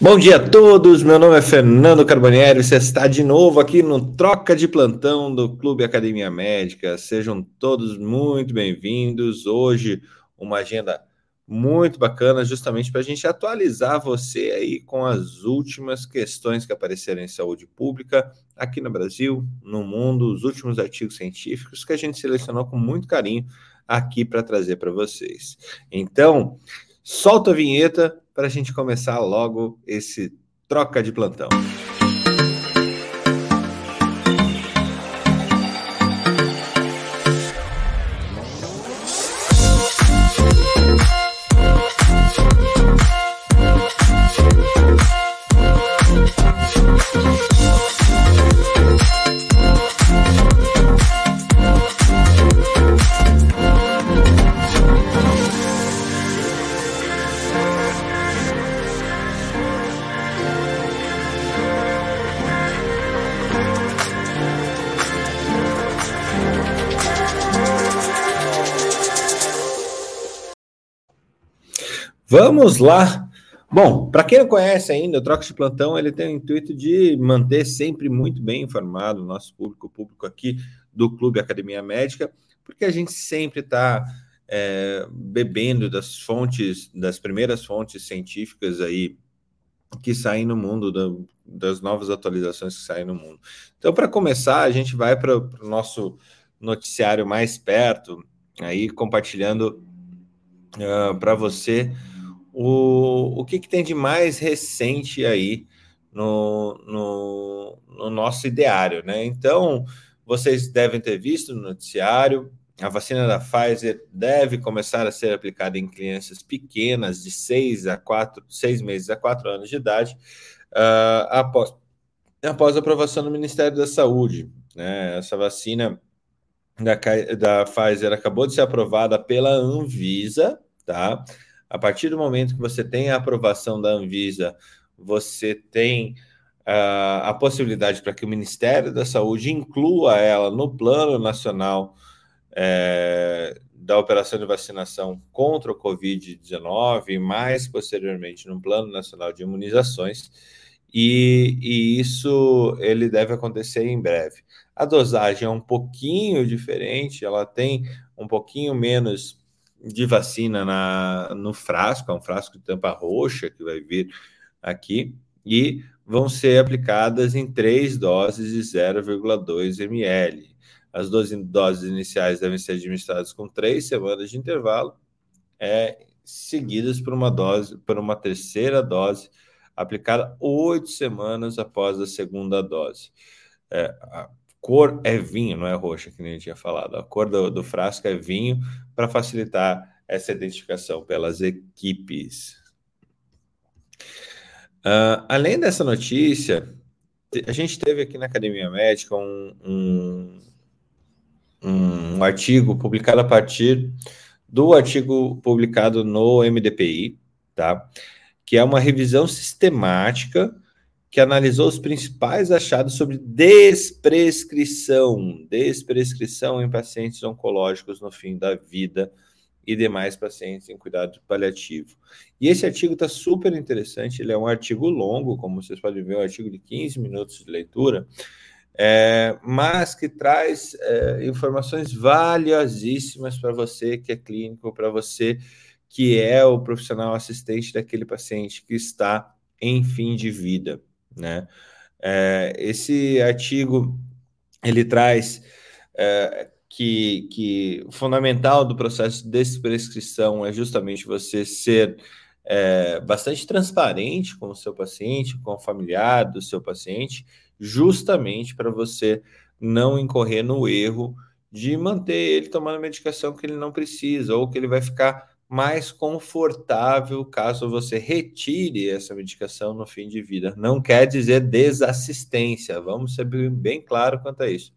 Bom dia a todos, meu nome é Fernando Carbonieri, você está de novo aqui no Troca de Plantão do Clube Academia Médica. Sejam todos muito bem-vindos. Hoje, uma agenda muito bacana, justamente para a gente atualizar você aí com as últimas questões que apareceram em saúde pública aqui no Brasil, no mundo, os últimos artigos científicos que a gente selecionou com muito carinho aqui para trazer para vocês. Então, solta a vinheta para a gente começar logo esse troca de plantão. Vamos lá. Bom, para quem não conhece ainda, o Troca de Plantão ele tem o intuito de manter sempre muito bem informado o nosso público, o público aqui do Clube Academia Médica, porque a gente sempre está é, bebendo das fontes, das primeiras fontes científicas aí que saem no mundo, da, das novas atualizações que saem no mundo. Então, para começar, a gente vai para o nosso noticiário mais perto, aí compartilhando uh, ah, para você o, o que, que tem de mais recente aí no, no, no nosso ideário, né? Então, vocês devem ter visto no noticiário, a vacina da Pfizer deve começar a ser aplicada em crianças pequenas de 6 a 4, 6 meses a 4 anos de idade, uh, após, após aprovação do Ministério da Saúde. Né? Essa vacina da, da Pfizer acabou de ser aprovada pela Anvisa, tá? A partir do momento que você tem a aprovação da Anvisa, você tem uh, a possibilidade para que o Ministério da Saúde inclua ela no plano nacional é, da operação de vacinação contra o Covid-19 e mais posteriormente no plano nacional de imunizações. E, e, isso ele deve acontecer em breve. A dosagem é um pouquinho diferente, ela tem um pouquinho menos de vacina na, no frasco, é um frasco de tampa roxa que vai vir aqui, e vão ser aplicadas em três doses de 0,2 ml. As 12 doses iniciais devem ser administradas com três semanas de intervalo, é, seguidas por uma dose, por uma terceira dose aplicada oito semanas após a segunda dose. É, cor é vinho, não é roxa, que nem eu tinha falado. A cor do, do frasco é vinho para facilitar essa identificação pelas equipes. Uh, além dessa notícia, a gente teve aqui na Academia Médica um, um, um artigo publicado a partir do artigo publicado no MDPI, tá? Que é uma revisão sistemática que analisou os principais achados sobre desprescrição, desprescrição em pacientes oncológicos no fim da vida e demais pacientes em cuidado paliativo. E esse artigo está super interessante, ele é um artigo longo, como vocês podem ver, um artigo de 15 minutos de leitura, é, mas que traz é, informações valiosíssimas para você que é clínico, para você que é o profissional assistente daquele paciente que está em fim de vida né? É, esse artigo ele traz é, que, que o fundamental do processo de desprescrição é justamente você ser é, bastante transparente com o seu paciente, com o familiar do seu paciente, justamente para você não incorrer no erro de manter ele tomando medicação que ele não precisa, ou que ele vai ficar mais confortável caso você retire essa medicação no fim de vida. Não quer dizer desassistência, vamos ser bem claro quanto a isso.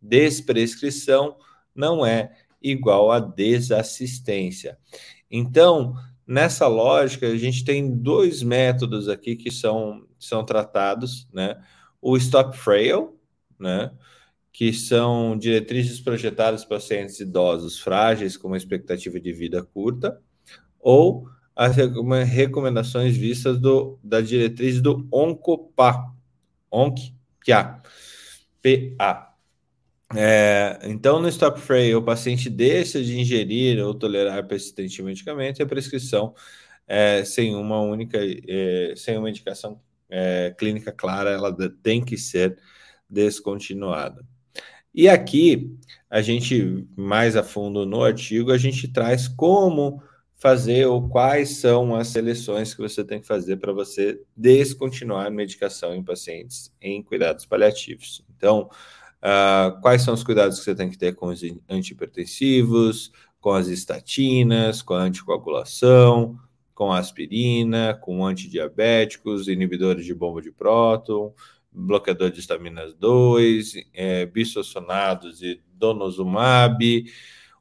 Desprescrição não é igual a desassistência. Então, nessa lógica, a gente tem dois métodos aqui que são, são tratados, né? O stop frail, né? Que são diretrizes projetadas para pacientes idosos frágeis com uma expectativa de vida curta, ou as recomendações vistas do, da diretriz do ONCOPA, ONCPA, PA. É, então, no stop free, o paciente deixa de ingerir ou tolerar persistentemente o medicamento e a prescrição é, sem uma única, é, sem uma indicação é, clínica clara, ela tem que ser descontinuada. E aqui, a gente, mais a fundo no artigo, a gente traz como fazer ou quais são as seleções que você tem que fazer para você descontinuar medicação em pacientes em cuidados paliativos. Então, uh, quais são os cuidados que você tem que ter com os antihipertensivos, com as estatinas, com a anticoagulação, com a aspirina, com antidiabéticos, inibidores de bomba de próton, bloqueador de estaminas 2, é, e donozumab,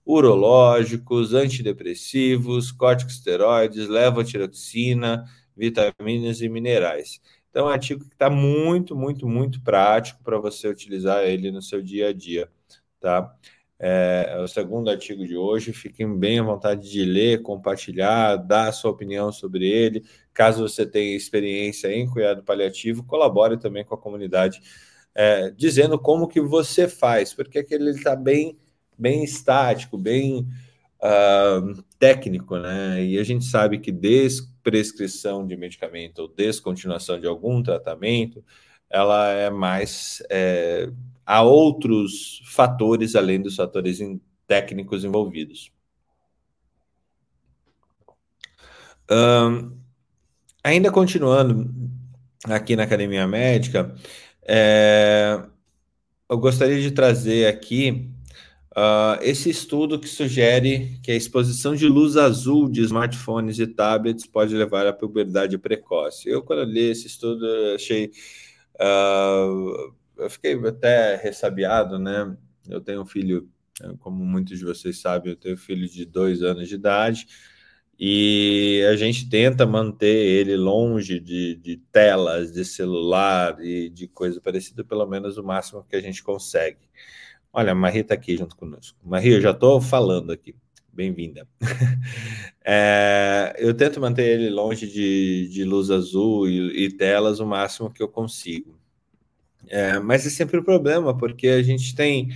urológicos, antidepressivos, corticosteroides, levotiroxina, vitaminas e minerais. Então, é um artigo que está muito, muito, muito prático para você utilizar ele no seu dia a dia, tá? É, o segundo artigo de hoje. Fiquem bem à vontade de ler, compartilhar, dar a sua opinião sobre ele. Caso você tenha experiência em cuidado paliativo, colabore também com a comunidade, é, dizendo como que você faz, porque aquele está bem, bem estático, bem uh, técnico, né? E a gente sabe que desprescrição de medicamento ou descontinuação de algum tratamento, ela é mais é, há outros fatores além dos fatores técnicos envolvidos. Um, ainda continuando aqui na academia médica, é, eu gostaria de trazer aqui uh, esse estudo que sugere que a exposição de luz azul de smartphones e tablets pode levar à puberdade precoce. Eu, quando li esse estudo, achei uh, eu fiquei até ressabiado, né? Eu tenho um filho, como muitos de vocês sabem, eu tenho um filho de dois anos de idade e a gente tenta manter ele longe de, de telas, de celular e de coisa parecida, pelo menos o máximo que a gente consegue. Olha, a Marie está aqui junto conosco. Marie, eu já estou falando aqui. Bem-vinda. é, eu tento manter ele longe de, de luz azul e, e telas o máximo que eu consigo. É, mas é sempre um problema, porque a gente tem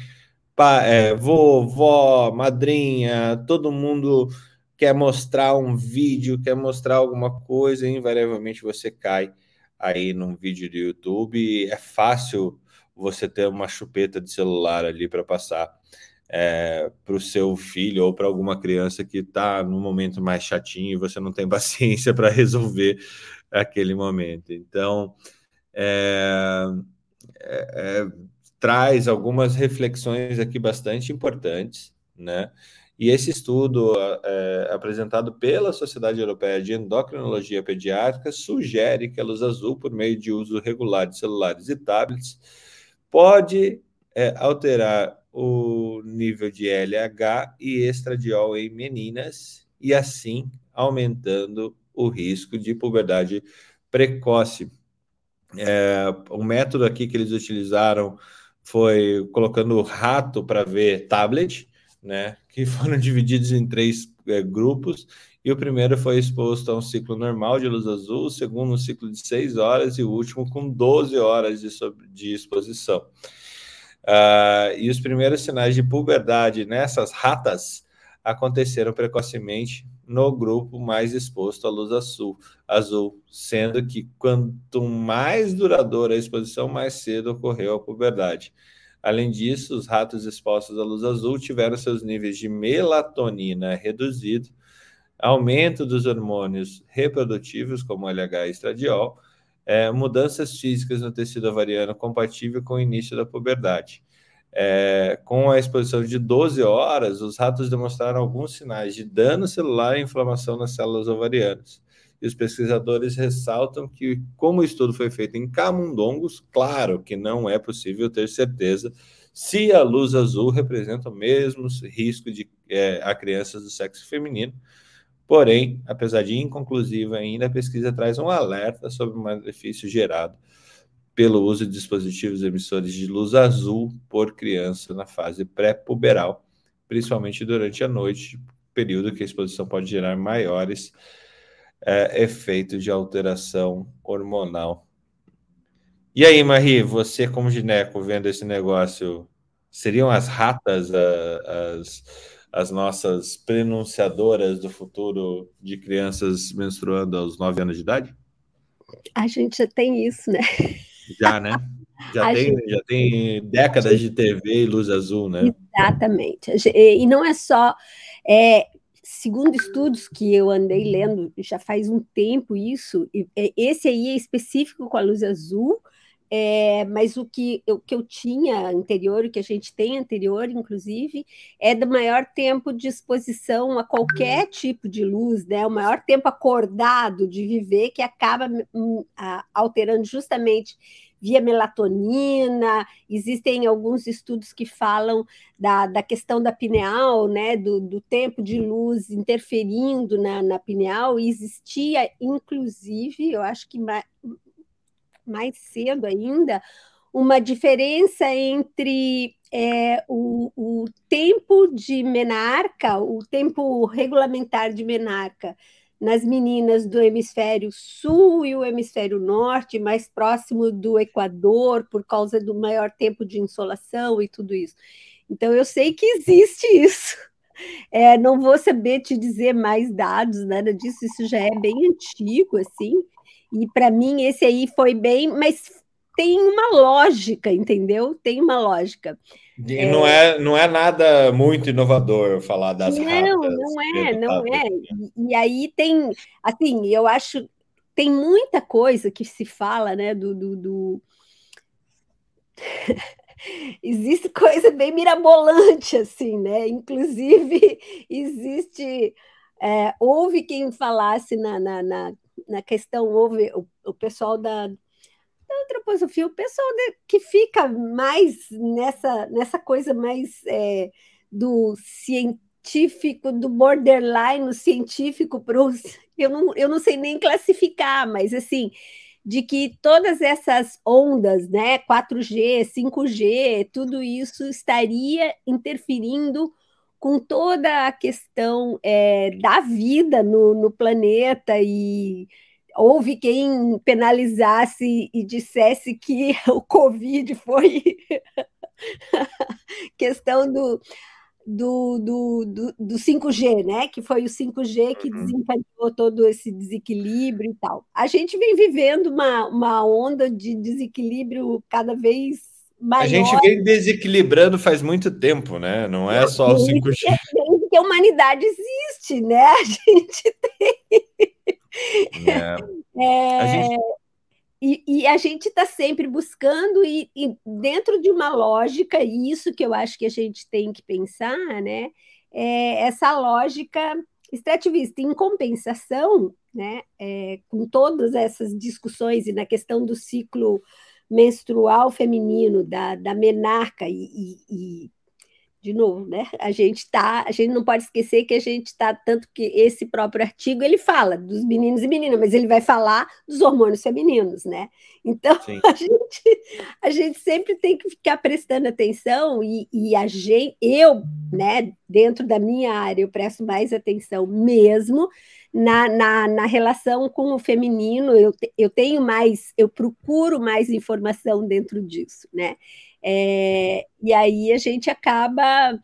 pá, é, vovó, madrinha, todo mundo quer mostrar um vídeo, quer mostrar alguma coisa, e invariavelmente você cai aí num vídeo do YouTube. É fácil você ter uma chupeta de celular ali para passar é, para o seu filho ou para alguma criança que está no momento mais chatinho e você não tem paciência para resolver aquele momento. Então, é, é, é, traz algumas reflexões aqui bastante importantes, né? E esse estudo é, apresentado pela Sociedade Europeia de Endocrinologia Pediátrica sugere que a luz azul, por meio de uso regular de celulares e tablets, pode é, alterar o nível de LH e estradiol em meninas e assim aumentando o risco de puberdade precoce. É, o método aqui que eles utilizaram foi colocando o rato para ver tablet, né? Que foram divididos em três é, grupos. E o primeiro foi exposto a um ciclo normal de luz azul, o segundo um ciclo de 6 horas e o último com 12 horas de, de exposição. Uh, e os primeiros sinais de puberdade nessas ratas aconteceram precocemente no grupo mais exposto à luz azul, azul, sendo que quanto mais duradoura a exposição, mais cedo ocorreu a puberdade. Além disso, os ratos expostos à luz azul tiveram seus níveis de melatonina reduzidos, aumento dos hormônios reprodutivos, como LH e estradiol, é, mudanças físicas no tecido ovariano compatível com o início da puberdade. É, com a exposição de 12 horas, os ratos demonstraram alguns sinais de dano celular e inflamação nas células ovarianas. E os pesquisadores ressaltam que, como o estudo foi feito em camundongos, claro que não é possível ter certeza se a luz azul representa o mesmo risco de é, a crianças do sexo feminino. Porém, apesar de inconclusiva ainda, a pesquisa traz um alerta sobre o malefício gerado pelo uso de dispositivos emissores de luz azul por criança na fase pré-puberal, principalmente durante a noite, período que a exposição pode gerar maiores é, efeito de alteração hormonal. E aí, Marie, você como gineco vendo esse negócio, seriam as ratas as, as nossas prenunciadoras do futuro de crianças menstruando aos 9 anos de idade? A gente já tem isso, né? Já, né? Já, tem, gente... já tem décadas de TV e luz azul, né? Exatamente. E não é só. É, segundo estudos que eu andei lendo, já faz um tempo isso, é, esse aí é específico com a luz azul, é, mas o que, o que eu tinha anterior, o que a gente tem anterior, inclusive, é do maior tempo de exposição a qualquer tipo de luz, né? O maior tempo acordado de viver que acaba alterando justamente via melatonina. Existem alguns estudos que falam da, da questão da pineal, né, do, do tempo de luz interferindo na, na pineal, e existia, inclusive, eu acho que mais, cedo ainda, uma diferença entre é, o, o, tempo de menarca, o tempo regulamentar de menarca nas meninas do hemisfério sul e o hemisfério norte, mais próximo do Equador, por causa do maior tempo de insolação e tudo isso. Então, eu sei que existe isso. É, não vou saber te dizer mais dados, nada disso, isso já é bem antigo, assim, e para mim esse aí foi bem, mas tem uma lógica, entendeu? Tem uma lógica. E é... não, é, não é nada muito inovador falar das não, ratas. Não, é, não é. E, e, aí tem, assim, eu acho, tem muita coisa que se fala, né, do... do, do... existe coisa bem mirabolante, assim, né? Inclusive, existe... É, houve quem falasse na, na, na na questão, houve o, o pessoal da, da antroposofia, o pessoal de, que fica mais nessa, nessa coisa mais é, do científico, do borderline científico para eu não, eu não sei nem classificar, mas assim, de que todas essas ondas, né, 4G, 5G, tudo isso estaria interferindo com toda a questão é, da vida no, no planeta e houve quem penalizasse e dissesse que o Covid foi questão do, do, do, do, do, 5G, né? Que foi o 5G que uhum. desencadeou todo esse desequilíbrio e tal. A gente vem vivendo uma, uma onda de desequilíbrio cada vez Maior. A gente vem desequilibrando faz muito tempo, né? Não é só o 5G. Desde que a humanidade existe, né? A gente tem. É. É... A gente... E, e, a gente está sempre buscando, e, e, dentro de uma lógica, e isso que eu acho que a gente tem que pensar, né? É essa lógica extrativista. Em compensação, né, é, com todas essas discussões e na questão do ciclo menstrual feminino, da, da menarca, e, e, e de novo, né? A gente tá, a gente não pode esquecer que a gente está tanto que esse próprio artigo ele fala dos meninos e meninas, mas ele vai falar dos hormônios femininos, né? Então a gente, a gente sempre tem que ficar prestando atenção e, e a gente, eu, né? Dentro da minha área eu presto mais atenção mesmo na, na, na relação com o feminino. Eu, eu tenho mais, eu procuro mais informação dentro disso, né? É, e aí a gente acaba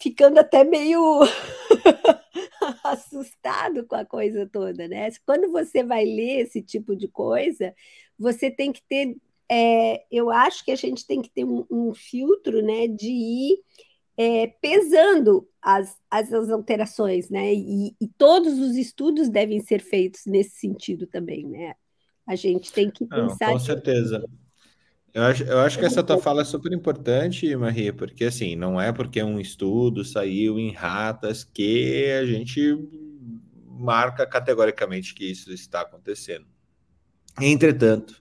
ficando até meio assustado com a coisa toda, né? Quando você vai ler esse tipo de coisa, você tem que ter, é, eu acho que a gente tem que ter um, um filtro, né, de ir é, pesando as, as, as, alterações, né? E, e, todos os estudos devem ser feitos nesse sentido também, né? A gente tem que pensar. Não, com certeza. Eu acho, eu acho que essa tua fala é super importante, Maria, porque assim, não é porque um estudo saiu em ratas que a gente marca categoricamente que isso está acontecendo. Entretanto,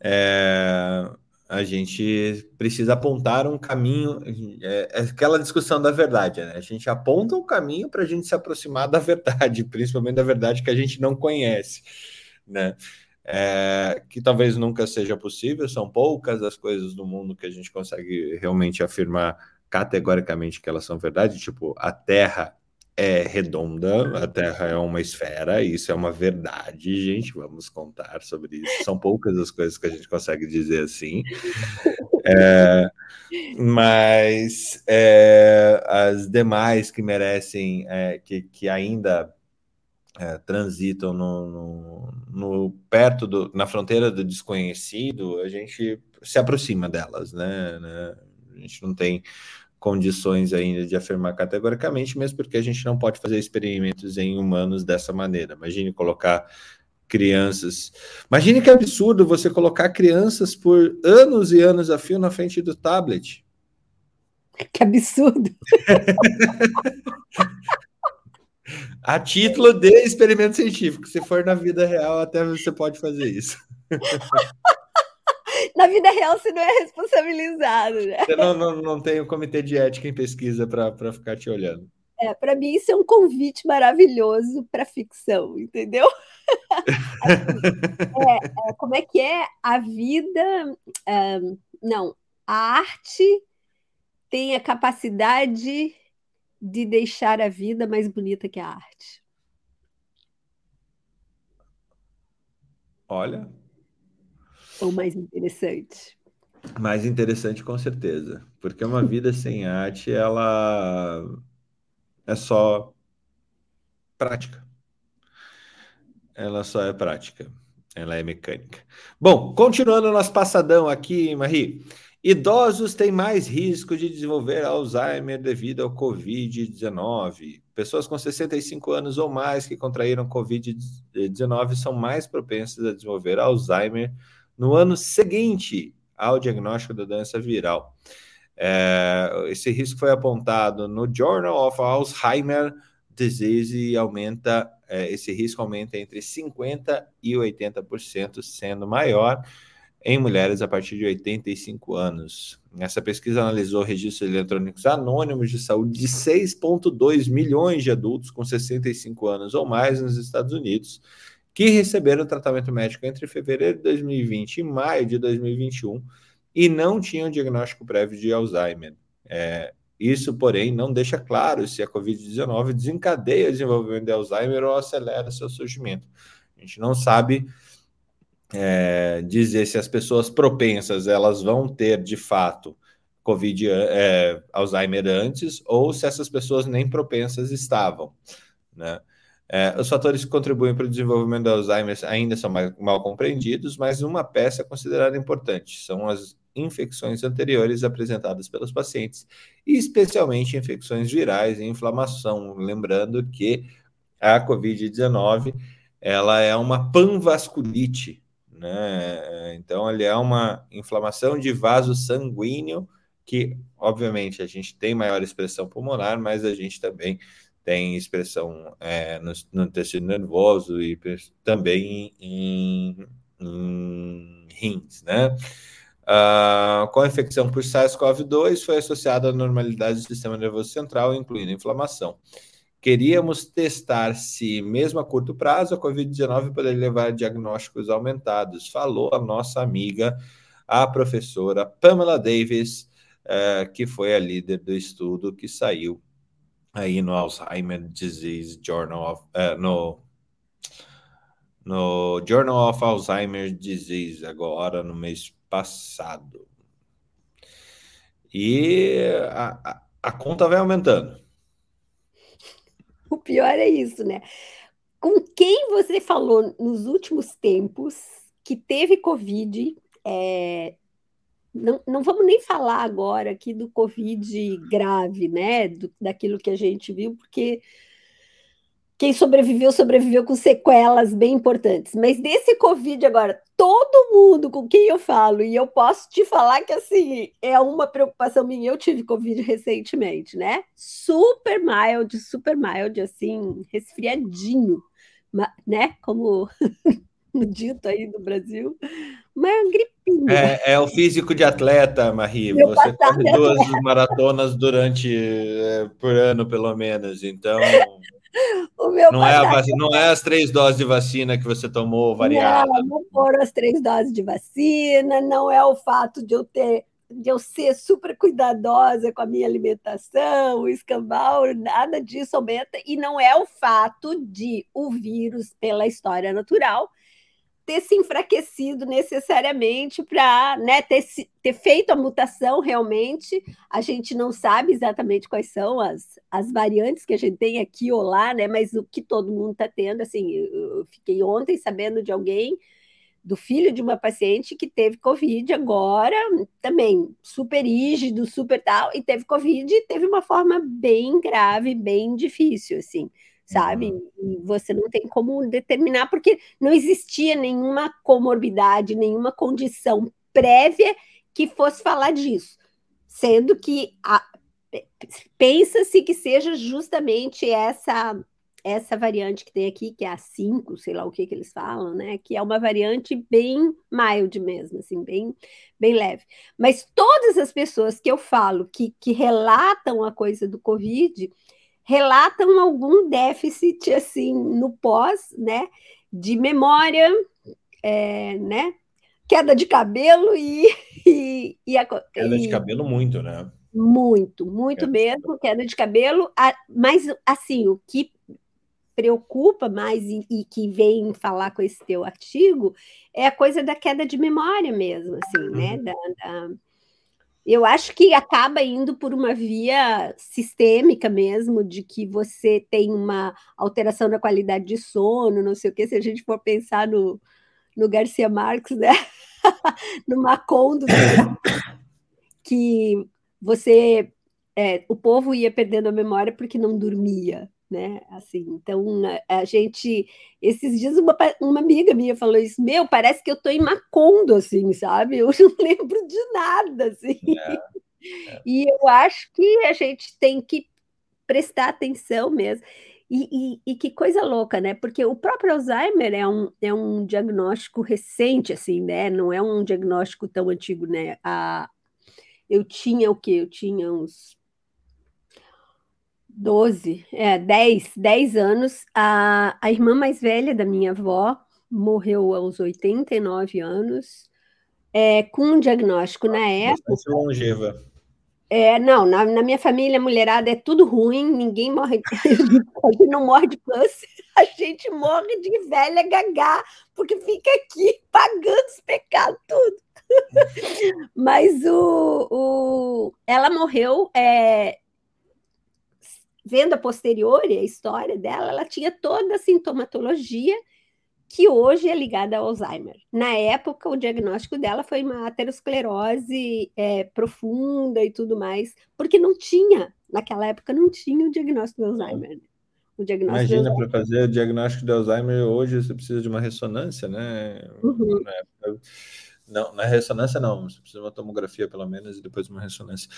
é, a gente precisa apontar um caminho, é, é aquela discussão da verdade, né? A gente aponta um caminho para a gente se aproximar da verdade, principalmente da verdade que a gente não conhece, né? é, que talvez nunca seja possível, são poucas as coisas do mundo que a gente consegue realmente afirmar categoricamente que elas são verdade, tipo, a Terra é redonda, a Terra é uma esfera, isso é uma verdade, gente. Vamos contar sobre isso. São poucas as coisas que a gente consegue dizer assim. É, mas é, as demais que merecem, é, que, que ainda é, transitam no, no, no, perto do, na fronteira do desconhecido, a gente se aproxima delas, né? né? A gente não tem condições ainda de afirmar categoricamente, mesmo porque a gente não pode fazer experimentos em humanos dessa maneira. Imagine colocar crianças. Imagine que absurdo você colocar crianças por anos e anos a fio na frente do tablet. Que absurdo! a título de experimento científico. Se for na vida real, até você pode fazer isso. na vida real, você não é responsabilizado, né? Você não, não, não tem o um comitê de ética em pesquisa para ficar te olhando. É, para mim, isso é um convite maravilhoso para ficção, entendeu? é, é, como é que é a vida? Um, não, a arte tem a capacidade de deixar a vida mais bonita que a arte. Olha. Ou mais interessante. Mais interessante, com certeza. Porque uma vida sem arte, ela é só prática. Ela só é prática. Ela é mecânica. Bom, continuando nosso passadão aqui, Marie. Idosos têm mais risco de desenvolver Alzheimer devido ao Covid-19. Pessoas com 65 anos ou mais que contraíram Covid-19 são mais propensas a desenvolver Alzheimer no ano seguinte ao diagnóstico da doença viral. É, esse risco foi apontado no Journal of Alzheimer Disease e aumenta, é, esse risco aumenta entre 50% e 80%, sendo maior em mulheres a partir de 85 anos. Essa pesquisa analisou registros eletrônicos anônimos de saúde de 6,2 milhões de adultos com 65 anos ou mais nos Estados Unidos que receberam tratamento médico entre fevereiro de 2020 e maio de 2021 e não tinham diagnóstico prévio de Alzheimer. É, isso, porém, não deixa claro se a Covid-19 desencadeia o desenvolvimento de Alzheimer ou acelera seu surgimento. A gente não sabe é, dizer se as pessoas propensas elas vão ter de fato Covid, é, Alzheimer antes ou se essas pessoas nem propensas estavam, né? É, os fatores que contribuem para o desenvolvimento do Alzheimer ainda são mais, mal compreendidos, mas uma peça considerada importante são as infecções anteriores apresentadas pelos pacientes, especialmente infecções virais e inflamação. Lembrando que a COVID-19 ela é uma panvasculite, né? Então, ele é uma inflamação de vaso sanguíneo que, obviamente, a gente tem maior expressão pulmonar, mas a gente também tem expressão é, no, no, tecido nervoso e também em, em rins, né? Uh, com a infecção por SARS-CoV-2 foi associada à normalidade do sistema nervoso central, incluindo inflamação. Queríamos testar se, mesmo a curto prazo, a Covid-19 poderia levar a diagnósticos aumentados, falou a nossa amiga, a professora Pamela Davis, uh, que foi a líder do estudo que saiu aí no Alzheimer Disease Journal of, uh, no no Journal of Alzheimer Disease agora no mês passado. E a, a, conta vai aumentando. O pior é isso, né? Com quem você falou nos últimos tempos que teve Covid, é, não, não vamos nem falar agora aqui do Covid grave, né? Do, daquilo que a gente viu, porque quem sobreviveu, sobreviveu com sequelas bem importantes. Mas desse Covid agora, todo mundo com quem eu falo, e eu posso te falar que assim, é uma preocupação minha. Eu tive Covid recentemente, né? Super mild, super mild, assim, resfriadinho, né? Como no dito aí do Brasil, uma gripinha. É, é o físico de atleta, Marie. Meu Você corre duas maratonas durante é, por ano, pelo menos. Então, não é, vacina, não é as três doses de vacina que você tomou variada. Não, não foram as três doses de vacina, não é o fato de eu ter de eu ser super cuidadosa com a minha alimentação, o escambau, nada disso aumenta, e não é o fato de o vírus, pela história natural, ter se enfraquecido necessariamente para né, ter, ter feito a mutação realmente. A gente não sabe exatamente quais são as, as variantes que a gente tem aqui ou lá, né? Mas o que todo mundo está tendo, assim, eu fiquei ontem sabendo de alguém, do filho de uma paciente que teve Covid agora, também super rígido, super tal, e teve Covid e teve uma forma bem grave, bem difícil, assim sabe? Uhum. E você não tem como determinar, porque não existia nenhuma comorbidade, nenhuma condição prévia que fosse falar disso. Sendo que pensa-se que seja justamente essa essa variante que tem aqui, que é a 5, sei lá o que, que eles falam, né? Que é uma variante bem mild mesmo, assim, bem, bem leve. Mas todas as pessoas que eu falo que, que relatam a coisa do Covid, relatam algum déficit assim no pós, né, de memória, é, né, queda de cabelo e, e, e a, queda e, de cabelo muito, né? Muito, muito queda mesmo, queda de cabelo. Mas assim, o que preocupa mais e, e, que vem falar com esse teu artigo é a coisa da queda de memória mesmo, assim, né, uhum. né? Da, da, eu acho que acaba indo por uma via sistêmica mesmo, de que você tem uma alteração na qualidade de sono, não sei o que, se a gente for pensar no, no Garcia Marques, né? no Macondo, que você. É, o povo ia perdendo a memória porque não dormia né? Assim, então a, a, gente, esses dias uma, uma amiga minha falou isso, meu, parece que eu tô em Macondo, assim, sabe? Eu não lembro de nada, assim. É, é. E eu acho que a gente tem que prestar atenção mesmo. E, e, e, que coisa louca, né? Porque o próprio Alzheimer é um, é um diagnóstico recente, assim, né? Não é um diagnóstico tão antigo, né? A, eu tinha o quê? Eu tinha uns 12, é, 10, 10 anos. A, a irmã mais velha da minha avó morreu aos 89 anos, é, com um diagnóstico na época. longeva. É, não, na, na, minha família, a mulherada é tudo ruim, ninguém morre, a gente não morre de câncer, a gente morre de velha gagá, porque fica aqui pagando os pecados, tudo. Mas o, o, ela morreu é, vendo a posteriori, a história dela, ela tinha toda a sintomatologia que hoje é ligada ao Alzheimer. Na época, o diagnóstico dela foi uma aterosclerose é, profunda e tudo mais, porque não tinha, naquela época, não tinha o diagnóstico do Alzheimer. O diagnóstico Imagina, para fazer o diagnóstico de Alzheimer, hoje você precisa de uma ressonância, né? Uhum. Na época, não, na ressonância não, você precisa de uma tomografia pelo menos e depois uma ressonância.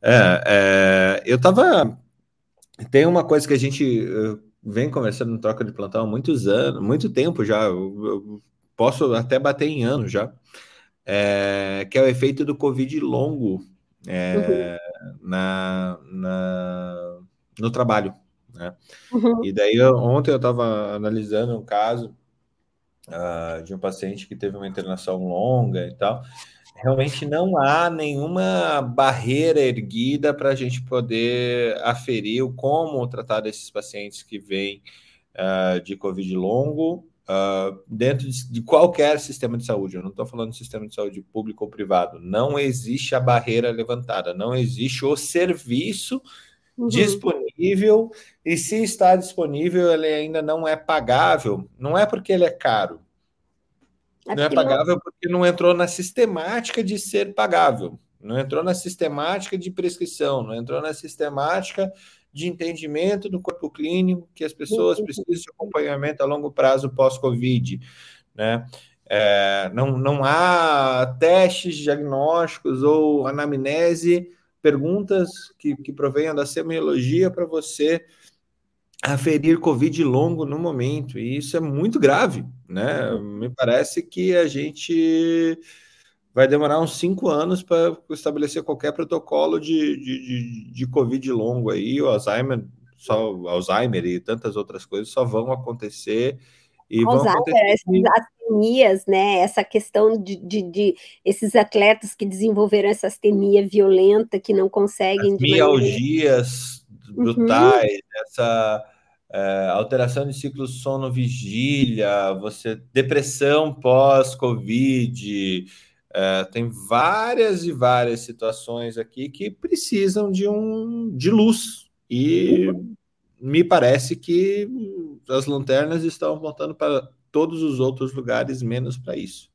É, é eu estava tem uma coisa que a gente uh, vem conversando no troca de plantão há muitos anos, muito tempo já, eu, eu posso até bater em anos já, é, que é o efeito do Covid longo é, uhum. na, na, no trabalho. Né? Uhum. E daí, ontem eu estava analisando um caso uh, de um paciente que teve uma internação longa e tal, realmente não há nenhuma barreira erguida para a gente poder aferir o como tratar desses pacientes que vêm uh, de Covid longo uh, dentro de, de, qualquer sistema de saúde. Eu não estou falando de sistema de saúde público ou privado. Não existe a barreira levantada, não existe o serviço uhum. disponível e se está disponível, ele ainda não é pagável. Não é porque ele é caro não é pagável porque não entrou na sistemática de ser pagável, não entrou na sistemática de prescrição, não entrou na sistemática de entendimento do corpo clínico que as pessoas precisam de acompanhamento a longo prazo pós-Covid, né? É, não, não há testes diagnósticos ou anamnese, perguntas que, que provenham da semiologia para você aferir Covid longo no momento, e isso é muito grave, né? Me parece que a gente vai demorar uns cinco anos para estabelecer qualquer protocolo de, de, de, de, Covid longo aí, o Alzheimer, só Alzheimer e tantas outras coisas só vão acontecer e Alzheimer. Essas astenias, né? Essa questão de, de, de, esses atletas que desenvolveram essa astenia violenta, que não conseguem. As mialgias. Brutais, uhum. essa é, alteração de ciclo sono-vigília, você depressão pós-Covid. É, tem várias e várias situações aqui que precisam de um de luz e me parece que as lanternas estão voltando para todos os outros lugares, menos para isso.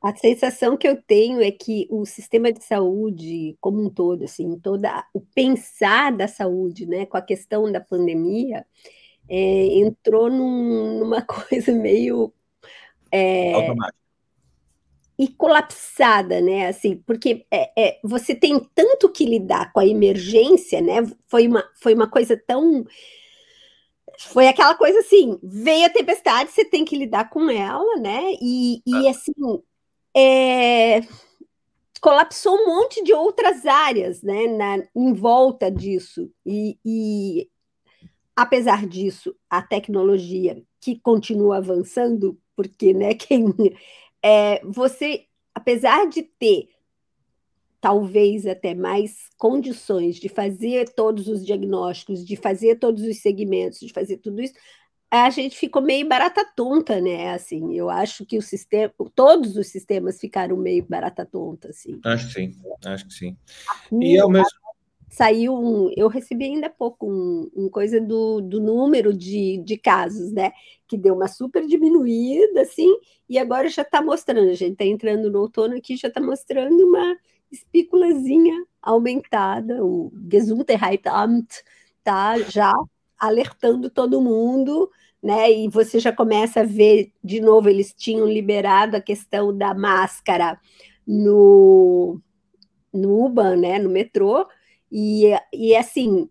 A sensação que eu tenho é que o sistema de saúde como um todo, assim, toda o pensar da saúde, né, com a questão da pandemia, é, entrou num, numa coisa meio é, e colapsada, né? Assim, porque é, é, você tem tanto que lidar com a emergência, né? Foi uma, foi uma coisa tão foi aquela coisa assim, veio a tempestade, você tem que lidar com ela, né? E, e ah. assim, é, colapsou um monte de outras áreas, né? Na, em volta disso. E, e apesar disso, a tecnologia que continua avançando, porque, né? Quem é, você, apesar de ter talvez até mais condições de fazer todos os diagnósticos, de fazer todos os segmentos, de fazer tudo isso, a gente ficou meio barata tonta, né? Assim, eu acho que o sistema, todos os sistemas ficaram meio barata tonta, assim. Acho que sim, acho que sim. e ao mesmo saiu um, eu recebi ainda há pouco um, um coisa do, do número de, de casos, né? Que deu uma super diminuída, assim, e agora já está mostrando, a gente está entrando no outono aqui, já está mostrando uma espículazinha aumentada, o Gesundheitsamt tá já alertando todo mundo, né? E você já começa a ver de novo, eles tinham liberado a questão da máscara no, no Uban, né? No metrô, e, e assim.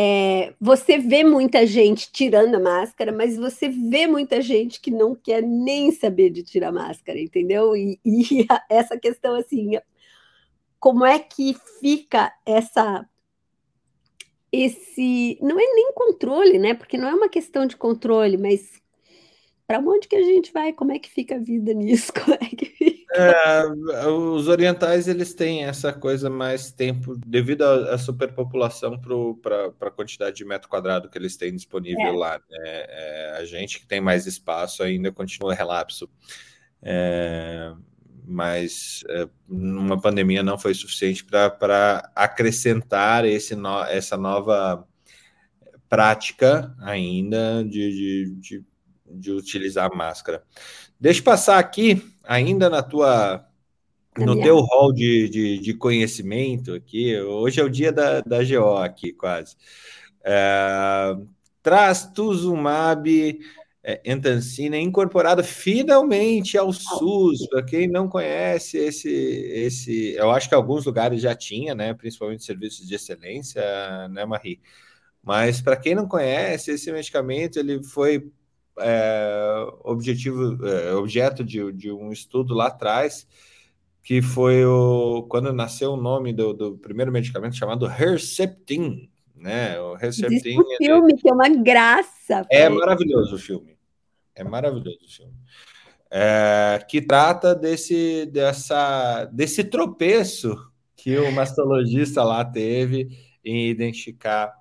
É, você vê muita gente tirando a máscara, mas você vê muita gente que não quer nem saber de tirar máscara, entendeu? E, e essa questão assim, como é que fica essa esse não é nem controle, né? Porque não é uma questão de controle, mas para onde que a gente vai? Como é que fica a vida nisso? Como é que fica? É, os orientais eles têm essa coisa mais tempo devido à, superpopulação para a quantidade de metro quadrado que eles têm disponível é. lá. Né? É, a gente que tem mais espaço ainda continua relapso. É, mas é, uma pandemia não foi suficiente para acrescentar esse no, essa nova prática ainda de, de, de, de, utilizar máscara. Deixa eu passar aqui, ainda na tua no teu hall de, de, de, conhecimento aqui, hoje é o dia da, da GO aqui, quase. É, Trastuzumab é, Entancina incorporada finalmente ao SUS. Para quem não conhece esse, esse, eu acho que alguns lugares já tinha, né? Principalmente serviços de excelência, né, Marie? Mas para quem não conhece esse medicamento, ele foi é, objetivo, é, objeto de, de um estudo lá atrás, que foi o quando nasceu o nome do, do primeiro medicamento chamado Herceptin, né? O Herceptin. Um filme que é uma graça. É maravilhoso o filme. É maravilhoso o filme. É, que trata desse, dessa, desse tropeço que o mastologista lá teve em identificar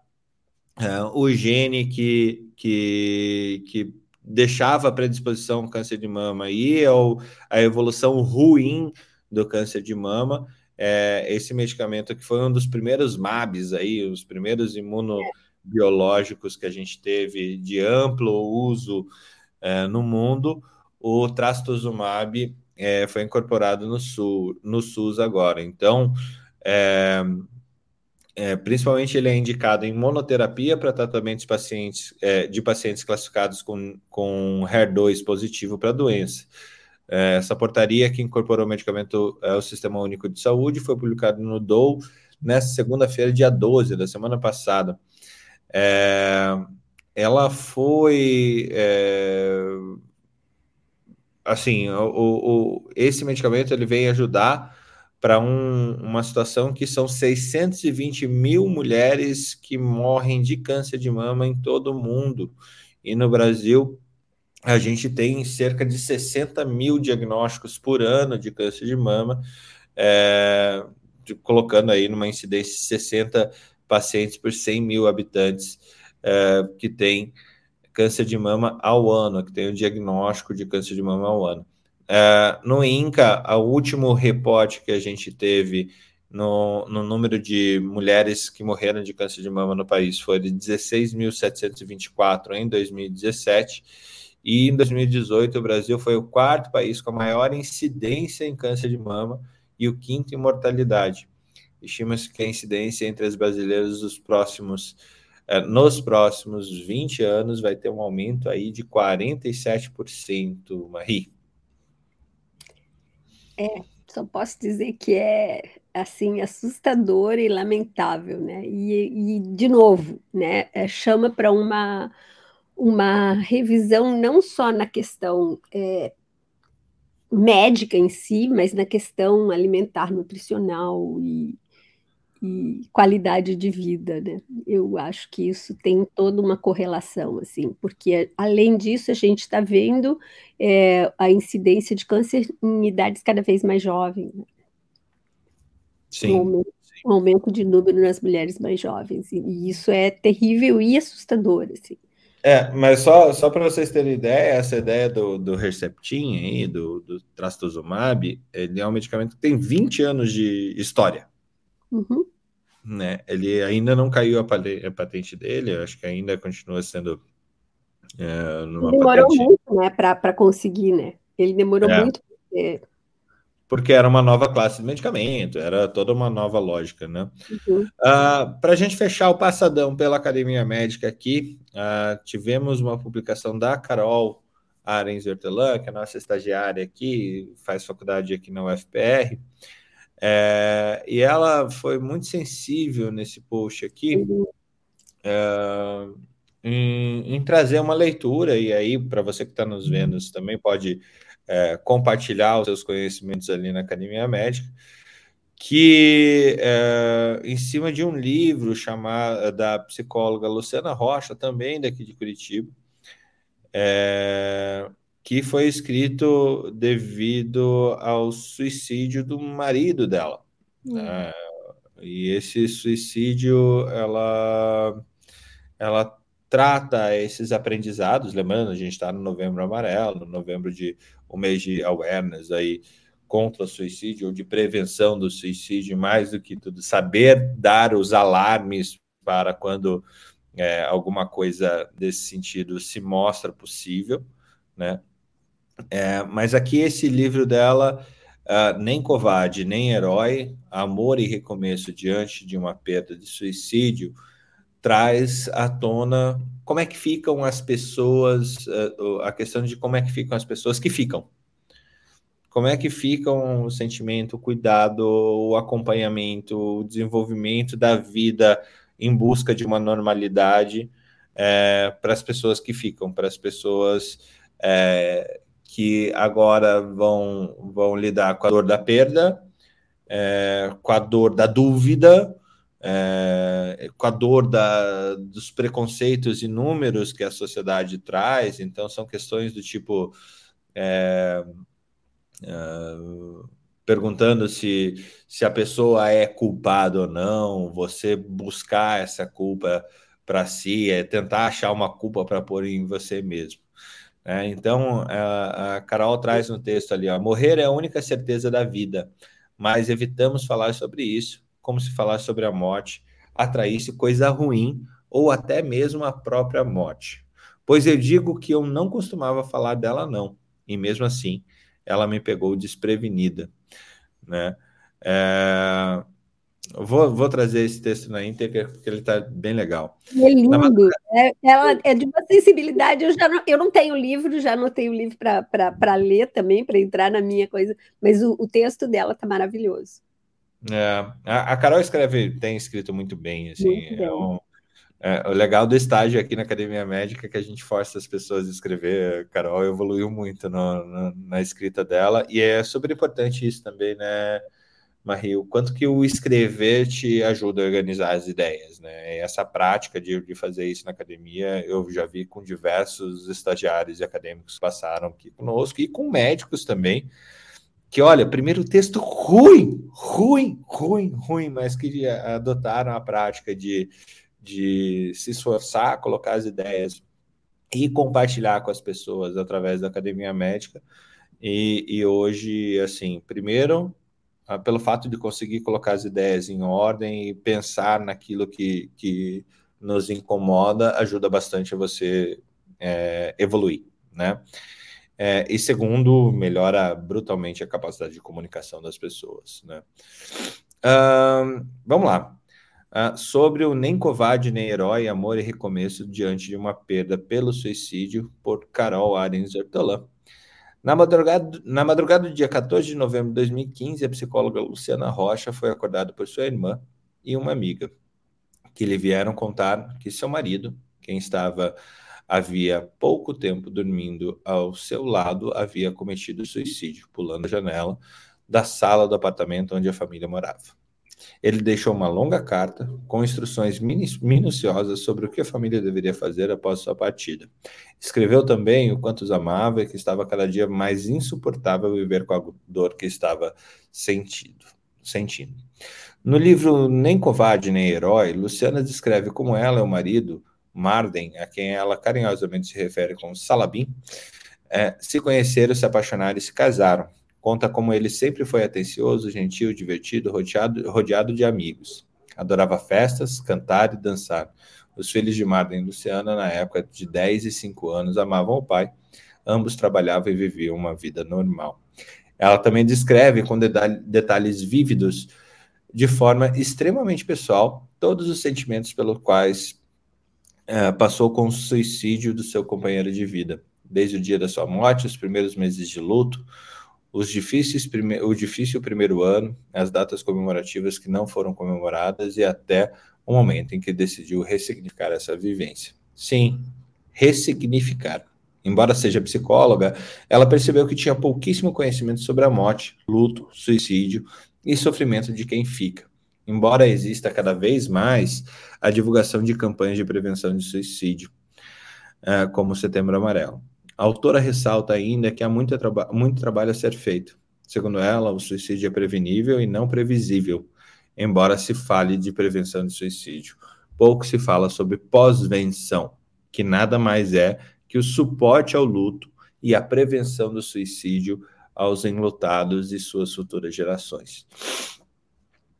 é, o gene que, que, que deixava a predisposição ao câncer de mama e ao, a evolução ruim do câncer de mama. É, esse medicamento que foi um dos primeiros MABs aí, os primeiros imunobiológicos que a gente teve de amplo uso é, no mundo, o trastuzumab é, foi incorporado no, SUS, no SUS agora. Então, é, é, principalmente ele é indicado em monoterapia para tratamentos pacientes, é, de pacientes classificados com, com HER2 positivo para doença. É, essa portaria que incorporou o medicamento ao Sistema Único de Saúde foi publicado no DOU nessa segunda-feira, dia 12 da semana passada. É, ela foi é, assim, o, o, esse medicamento ele vem ajudar para um, uma situação que são 620 mil mulheres que morrem de câncer de mama em todo o mundo. E no Brasil, a gente tem cerca de 60 mil diagnósticos por ano de câncer de mama, é, de, colocando aí numa incidência de 60 pacientes por 100 mil habitantes é, que tem câncer de mama ao ano, que tem o diagnóstico de câncer de mama ao ano. É, no INCA, o último reporte que a gente teve no, no, número de mulheres que morreram de câncer de mama no país foi de 16.724 em 2017, e em 2018 o Brasil foi o quarto país com a maior incidência em câncer de mama e o quinto em mortalidade. Estima-se que a incidência entre as brasileiras dos próximos é, nos próximos 20 anos vai ter um aumento aí de 47%, Marie. É, só posso dizer que é assim assustador e lamentável, né? E, e de novo, né? É, chama para uma uma revisão não só na questão é, médica em si, mas na questão alimentar, nutricional e, e qualidade de vida, né? Eu acho que isso tem toda uma correlação, assim, porque além disso a gente está vendo é, a incidência de câncer em idades cada vez mais jovens. Né? Sim. Um aumento, um aumento, de número nas mulheres mais jovens, e isso é terrível e assustador, assim. É, mas só, só para vocês terem ideia, essa ideia do, do Herceptin aí, do, do trastuzumab, ele é um medicamento que tem 20 anos de história. Uhum. Né? Ele ainda não caiu a, patente dele, acho que ainda continua sendo é, numa demorou patente... muito, né, para conseguir, né? Ele demorou é. muito. Porque... porque era uma nova classe de medicamento, era toda uma nova lógica, né? Uhum. Uh, para a gente fechar o passadão pela Academia Médica aqui, uh, tivemos uma publicação da Carol Arens Hortelã, que é a nossa estagiária aqui, faz faculdade aqui na UFPR, é, e ela foi muito sensível nesse post aqui é, em, em, trazer uma leitura, e aí, para você que está nos vendo, você também pode é, compartilhar os seus conhecimentos ali na Academia Médica, que é, em cima de um livro chamado da psicóloga Luciana Rocha, também daqui de Curitiba, é, que foi escrito devido ao suicídio do marido dela. Uhum. É, e esse suicídio, ela, ela trata esses aprendizados, lembrando, a gente está no novembro amarelo, no novembro de um mês de awareness aí contra o suicídio ou de prevenção do suicídio, mais do que tudo, saber dar os alarmes para quando é, alguma coisa desse sentido se mostra possível, né? É, mas aqui esse livro dela, uh, nem covarde, nem herói, amor e recomeço diante de uma perda de suicídio, traz à tona como é que ficam as pessoas, uh, a questão de como é que ficam as pessoas que ficam. Como é que ficam o sentimento, o cuidado, o acompanhamento, o desenvolvimento da vida em busca de uma normalidade é, para as pessoas que ficam, para as pessoas é, que agora vão, vão lidar com a dor da perda, é, com a dor da dúvida, é, com a dor da, dos preconceitos inúmeros que a sociedade traz. Então, são questões do tipo. É, é perguntando se, se a pessoa é culpada ou não, você buscar essa culpa para si, é tentar achar uma culpa para pôr em você mesmo. É, então, a, a, Carol traz no texto ali: ó, morrer é a única certeza da vida, mas evitamos falar sobre isso, como se falar sobre a morte atraísse coisa ruim ou até mesmo a própria morte. Pois eu digo que eu não costumava falar dela, não, e mesmo assim ela me pegou desprevenida. Né? É, Vou, vou trazer esse texto na íntegra, porque ele está bem legal. É lindo. É, ela é de uma sensibilidade. Eu, já não, eu não tenho livro, já não tenho livro para ler também, para entrar na minha coisa, mas o, o texto dela está maravilhoso. É, a, a, Carol escreve, tem escrito muito bem. Assim, muito. É um, é, o legal do estágio aqui na Academia Médica é que a gente força as pessoas a escrever. A Carol evoluiu muito no, no, na escrita dela, e é super importante isso também, né? Marie, o quanto que o escrever te ajuda a organizar as ideias, né? Essa prática de, de fazer isso na academia, eu já vi com diversos estagiários e acadêmicos que passaram aqui conosco e com médicos também, que olha, primeiro texto ruim, ruim, ruim, ruim, mas que adotaram a prática de, de se esforçar, colocar as ideias e compartilhar com as pessoas através da academia médica. E, e hoje, assim, primeiro ah, pelo fato de conseguir colocar as ideias em ordem e pensar naquilo que, que nos incomoda, ajuda bastante a você é, evoluir, né? É, e segundo, melhora brutalmente a capacidade de comunicação das pessoas, né? Uh, vamos lá. Uh, sobre o Nem Covarde Nem Herói, Amor e Recomeço diante de uma perda pelo suicídio, por Carol Arens Hortolã. Na madrugada, na madrugada do dia 14 de novembro de 2015, a psicóloga Luciana Rocha foi acordada por sua irmã e uma amiga, que lhe vieram contar que seu marido, quem estava havia pouco tempo dormindo ao seu lado, havia cometido suicídio, pulando a janela da sala do apartamento onde a família morava. Ele deixou uma longa carta com instruções minuciosas sobre o que a família deveria fazer após sua partida. Escreveu também o quanto os amava e que estava cada dia mais insuportável viver com a dor que estava sentido, sentindo. No livro Nem Covarde Nem Herói, Luciana descreve como ela e o marido, Marden, a quem ela carinhosamente se refere como Salabim, é, se conheceram, se apaixonaram e se casaram. Conta como ele sempre foi atencioso, gentil, divertido, rodeado, rodeado de amigos. Adorava festas, cantar e dançar. Os filhos de Marden e Luciana, na época de 10 e 5 anos, amavam o pai. Ambos trabalhavam e viviam uma vida normal. Ela também descreve com detalhes vívidos, de forma extremamente pessoal, todos os sentimentos pelos quais é, passou com o suicídio do seu companheiro de vida, desde o dia da sua morte, os primeiros meses de luto, os difíceis prime... o difícil primeiro ano, as datas comemorativas que não foram comemoradas e até o momento em que decidiu ressignificar essa vivência. Sim, ressignificar. Embora seja psicóloga, ela percebeu que tinha pouquíssimo conhecimento sobre a morte, luto, suicídio e sofrimento de quem fica. Embora exista cada vez mais a divulgação de campanhas de prevenção de suicídio, eh, como o Setembro Amarelo. A autora ressalta ainda que há muito, traba muito trabalho a ser feito. Segundo ela, o suicídio é prevenível e não previsível, embora se fale de prevenção de suicídio. Pouco se fala sobre pós-venção, que nada mais é que o suporte ao luto e a prevenção do suicídio aos enlutados e suas futuras gerações.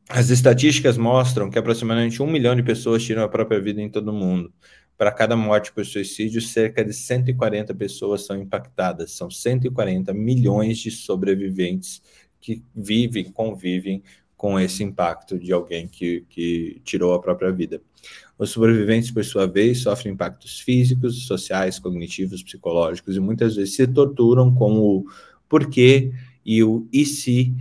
As estatísticas mostram que aproximadamente um milhão de pessoas tiram a própria vida em todo o mundo. Para cada morte por suicídio, cerca de 140 pessoas são impactadas. São 140 milhões de sobreviventes que vivem, convivem com esse impacto de alguém que, que tirou a própria vida. Os sobreviventes, por sua vez, sofrem impactos físicos, sociais, cognitivos, psicológicos e muitas vezes se torturam com o porquê e o e se,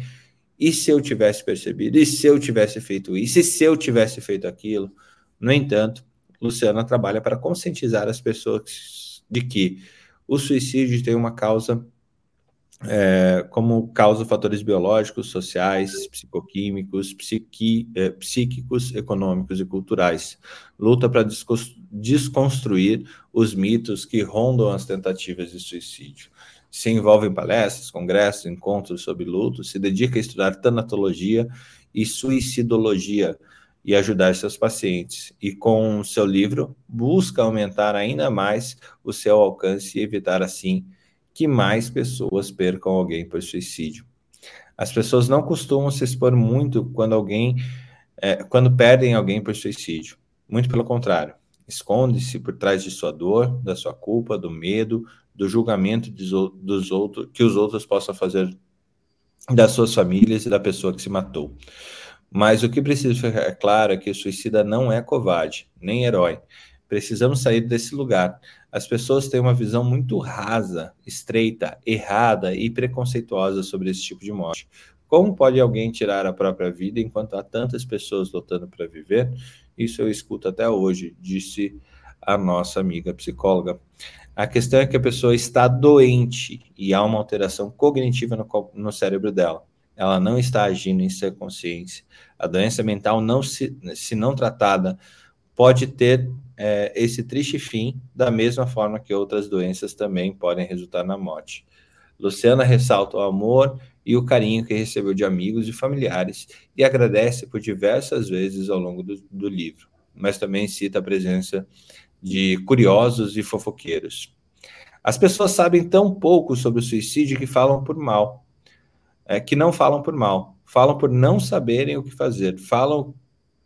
e se eu tivesse percebido, e se eu tivesse feito isso, e se eu tivesse feito aquilo. No entanto, Luciana trabalha para conscientizar as pessoas de que o suicídio tem uma causa, é, como causa fatores biológicos, sociais, psicoquímicos, psiqui, é, psíquicos, econômicos e culturais. Luta para desconstruir os mitos que rondam as tentativas de suicídio. Se envolve em palestras, congressos, encontros sobre luto, se dedica a estudar tanatologia e suicidologia, e ajudar seus pacientes. E com seu livro, busca aumentar ainda mais o seu alcance e evitar, assim, que mais pessoas percam alguém por suicídio. As pessoas não costumam se expor muito quando alguém, é, quando perdem alguém por suicídio. Muito pelo contrário, esconde-se por trás de sua dor, da sua culpa, do medo, do julgamento dos outros que os outros possam fazer das suas famílias e da pessoa que se matou. Mas o que precisa ficar claro é que o suicida não é covarde, nem herói. Precisamos sair desse lugar. As pessoas têm uma visão muito rasa, estreita, errada e preconceituosa sobre esse tipo de morte. Como pode alguém tirar a própria vida enquanto há tantas pessoas lutando para viver? Isso eu escuto até hoje, disse a nossa amiga psicóloga. A questão é que a pessoa está doente e há uma alteração cognitiva no, no cérebro dela ela não está agindo em sua consciência. A doença mental, não se, se não tratada, pode ter é, esse triste fim, da mesma forma que outras doenças também podem resultar na morte. Luciana ressalta o amor e o carinho que recebeu de amigos e familiares e agradece por diversas vezes ao longo do, do livro, mas também cita a presença de curiosos e fofoqueiros. As pessoas sabem tão pouco sobre o suicídio que falam por mal, é, que não falam por mal, falam por não saberem o que fazer, falam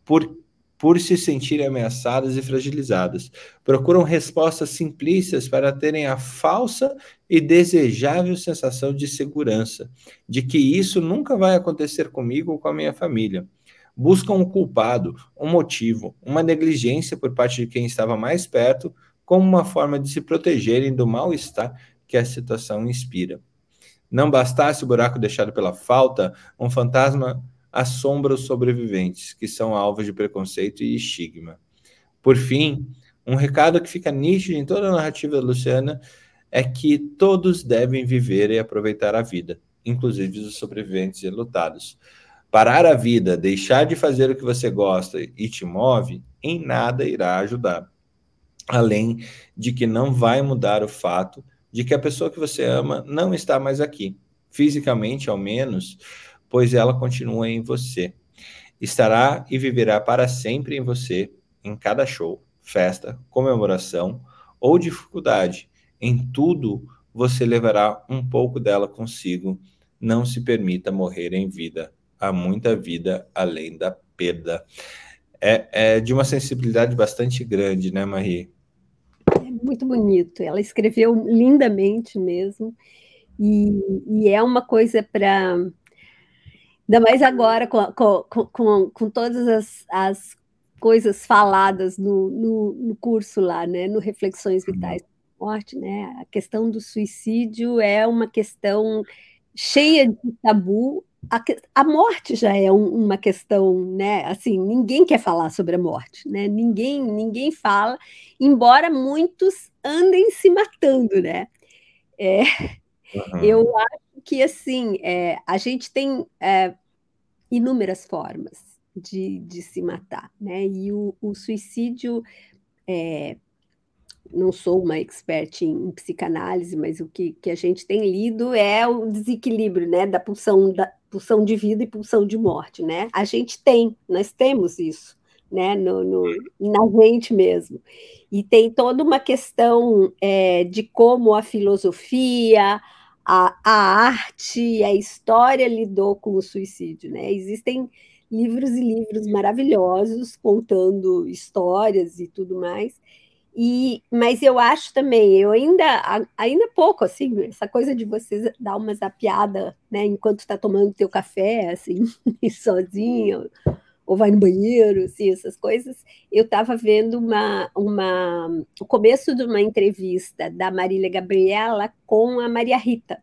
por, por se sentirem ameaçadas e fragilizadas, procuram respostas simplícias para terem a falsa e desejável sensação de segurança, de que isso nunca vai acontecer comigo ou com a minha família buscam um culpado, um motivo, uma negligência por parte de quem estava mais perto como uma forma de se protegerem do mal-estar que a situação inspira. Não bastasse o buraco deixado pela falta, um fantasma assombra os sobreviventes, que são alvos de preconceito e estigma. Por fim, um recado que fica nítido em toda a narrativa da Luciana é que todos devem viver e aproveitar a vida, inclusive os sobreviventes e lutados. Parar a vida, deixar de fazer o que você gosta e te move, em nada irá ajudar além de que não vai mudar o fato de que a pessoa que você ama não está mais aqui, fisicamente ao menos, pois ela continua em você. Estará e viverá para sempre em você, em cada show, festa, comemoração ou dificuldade. Em tudo você levará um pouco dela consigo. Não se permita morrer em vida. Há muita vida além da perda. É, é de uma sensibilidade bastante grande, né, Marie? muito bonito. Ela escreveu lindamente mesmo. E, e é uma coisa para. Ainda mais agora, com, com, com, com todas as, as coisas faladas no, no, no, curso lá, né? No Reflexões Vitais da Morte, né? A questão do suicídio é uma questão cheia de tabu a, a morte já é um, uma questão, né? Assim, ninguém quer falar sobre a morte, né? Ninguém, ninguém fala, embora muitos andem se matando, né? É, uhum. Eu acho que assim, é, a gente tem é, inúmeras formas de, de se matar, né? E o, o suicídio é, não sou uma expert em, em, psicanálise, mas o que, que a gente tem lido é o desequilíbrio, né, da pulsão da pulsão de vida e pulsão de morte, né? A gente tem, nós temos isso, né, no, no na gente mesmo. E tem toda uma questão é, de como a filosofia, a, a arte, a história lidou com o suicídio, né? Existem livros e livros maravilhosos contando histórias e tudo mais. E, mas eu acho também, eu ainda, ainda pouco, assim, essa coisa de você dar uma zapiada, né, enquanto está tomando teu café, assim, sozinho, ou vai no banheiro, assim, essas coisas. Eu estava vendo uma, uma, o começo de uma entrevista da Marília Gabriela com a Maria Rita,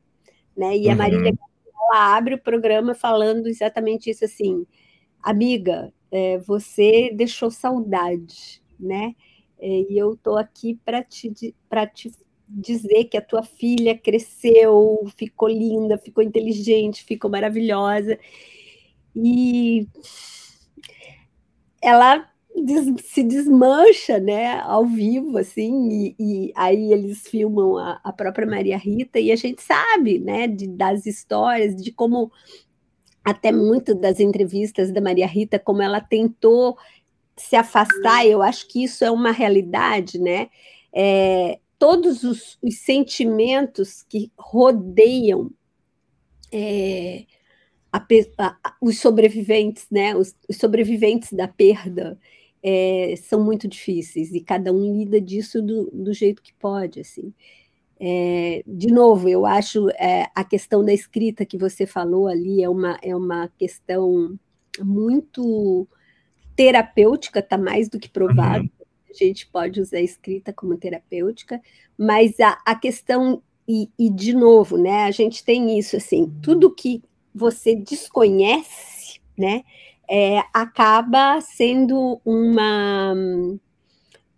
né, e a uhum. Marília Gabriela abre o programa falando exatamente isso, assim, amiga, é, você deixou saudade, né, e eu estou aqui para te, te dizer que a tua filha cresceu, ficou linda, ficou inteligente, ficou maravilhosa. E ela des, se desmancha, né, ao vivo, assim, e, e aí eles filmam a, a, própria Maria Rita, e a gente sabe, né, de, das histórias, de como até muito das entrevistas da Maria Rita, como ela tentou se afastar, eu acho que isso é uma realidade, né? É, todos os, os, sentimentos que rodeiam é, a, a, os sobreviventes, né? Os, os sobreviventes da perda é, são muito difíceis e cada um lida disso do, do jeito que pode, assim. É, de novo, eu acho é, a questão da escrita que você falou ali é uma, é uma questão muito terapêutica está mais do que provado. Uhum. A gente pode usar a escrita como terapêutica, mas a, a questão, e, e, de novo, né, a gente tem isso assim, tudo que você desconhece, né, é, acaba sendo uma.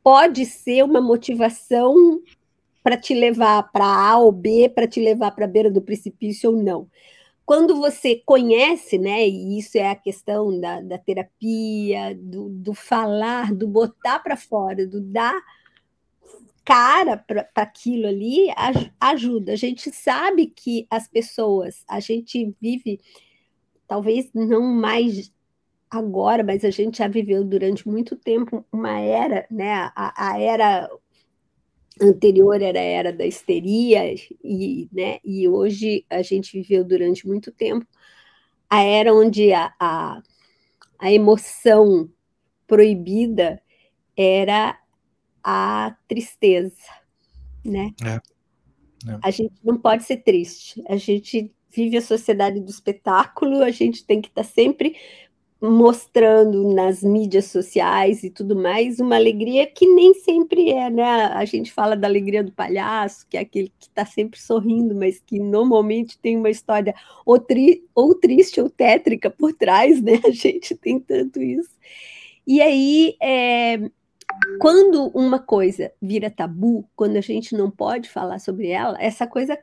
pode ser uma motivação para te levar para A ou B, para te levar para a beira do precipício ou não. Quando você conhece, né, e isso é a questão da, da terapia, do, do falar, do botar para fora, do dar cara para aquilo ali, ajuda. A gente sabe que as pessoas, a gente vive, talvez não mais agora, mas a gente já viveu durante muito tempo uma era, né, a, a era anterior era a era da histeria, e, né, e hoje a gente viveu durante muito tempo a era onde a, a, a emoção proibida era a tristeza, né? É, é. A gente não pode ser triste, a gente vive a sociedade do espetáculo, a gente tem que estar tá sempre mostrando nas mídias sociais e tudo mais uma alegria que nem sempre é, né? A gente fala da alegria do palhaço, que é aquele que está sempre sorrindo, mas que normalmente tem uma história ou, tri ou triste ou tétrica por trás, né? A gente tem tanto isso. E aí, é, quando uma coisa vira tabu, quando a gente não pode falar sobre ela, essa coisa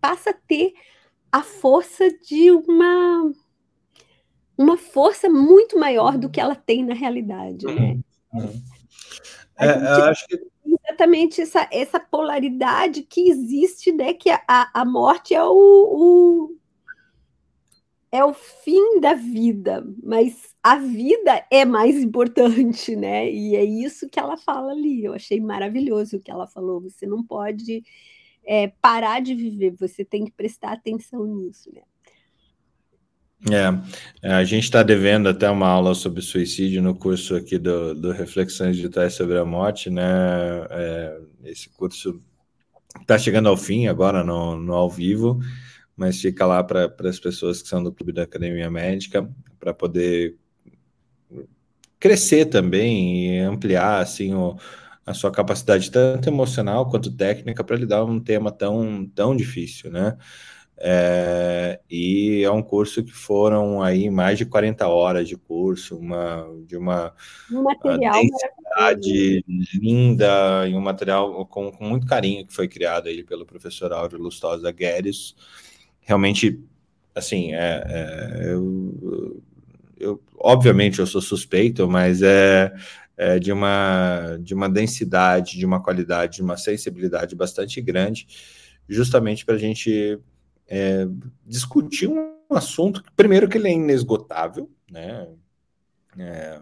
passa a ter a força de uma uma força muito maior do que ela tem na realidade, né? Uhum. É, eu acho que exatamente essa, essa polaridade que existe, né? Que a, a morte é o, o, é o fim da vida, mas a vida é mais importante, né? E é isso que ela fala ali. Eu achei maravilhoso o que ela falou. Você não pode é, parar de viver, você tem que prestar atenção nisso, né? É, a gente está devendo até uma aula sobre suicídio no curso aqui do, do Reflexões Digitais sobre a Morte, né? É, esse curso está chegando ao fim agora no, no ao vivo, mas fica lá para as pessoas que são do Clube da Academia Médica, para poder crescer também e ampliar assim o, a sua capacidade tanto emocional quanto técnica para lidar com um tema tão, tão difícil, né? É, e é um curso que foram aí mais de 40 horas de curso, uma, de uma um material densidade linda e um material com, com, muito carinho que foi criado aí pelo professor Áureo Lustosa Guedes. Realmente, assim, é, é eu, eu, obviamente eu sou suspeito, mas é, é de, uma, de uma densidade, de uma qualidade, de uma sensibilidade bastante grande, justamente para a gente é, discutir um assunto que, primeiro, que ele é inesgotável, né? É,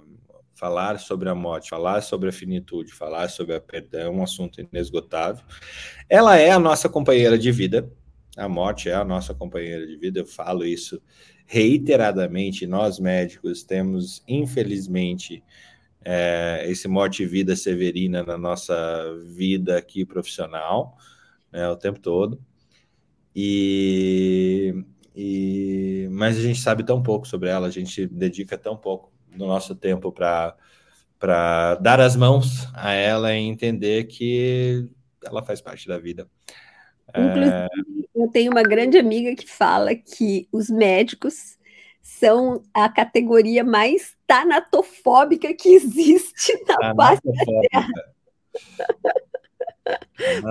falar sobre a morte, falar sobre a finitude, falar sobre a perdão é um assunto inesgotável. Ela é a nossa companheira de vida, a morte é a nossa companheira de vida, eu falo isso reiteradamente. Nós médicos temos, infelizmente, é, esse morte e vida severina na nossa vida aqui profissional, né, o tempo todo. E, e, mas a gente sabe tão pouco sobre ela, a gente dedica tão pouco do nosso tempo para para dar as mãos a ela e entender que ela faz parte da vida. Inclusive, é... eu tenho uma grande amiga que fala que os médicos são a categoria mais tanatofóbica que existe na face da Terra.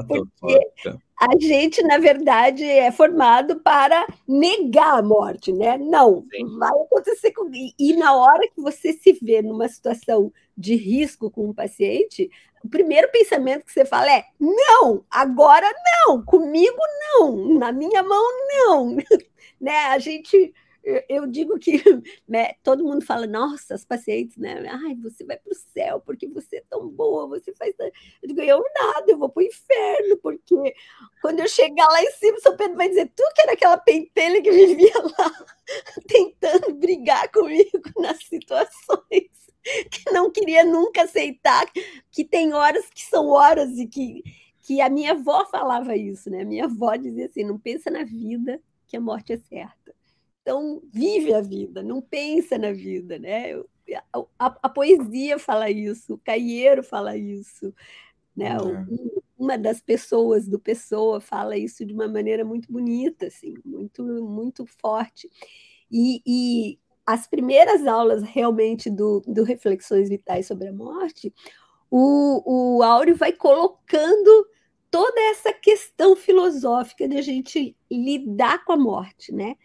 Porque a gente, na verdade, é formado para negar a morte, né? Não, Sim. vai acontecer com. E na hora que você se vê numa situação de risco com um paciente, o primeiro pensamento que você fala é: não, agora não, comigo não, na minha mão não. né? A gente eu digo que né, todo mundo fala, nossa, as pacientes, né? Ai, você vai para o céu porque você é tão boa, você faz. Eu digo, eu nada, eu vou para o inferno, porque quando eu chegar lá em cima, São Pedro vai dizer, tu que era aquela pentelha que vivia lá tentando brigar comigo nas situações, que não queria nunca aceitar, que tem horas que são horas e que. Que a minha avó falava isso, né? A minha avó dizia assim: não pensa na vida, que a morte é certa. Então, vive a vida, não pensa na vida, né? A, a, a poesia fala isso, o Caieiro fala isso, né? É. Uma das pessoas do Pessoa fala isso de uma maneira muito bonita, assim, muito, muito forte. E, e as primeiras aulas realmente do, do Reflexões Vitais sobre a Morte, o, o Áureo vai colocando toda essa questão filosófica de a gente lidar com a morte, né?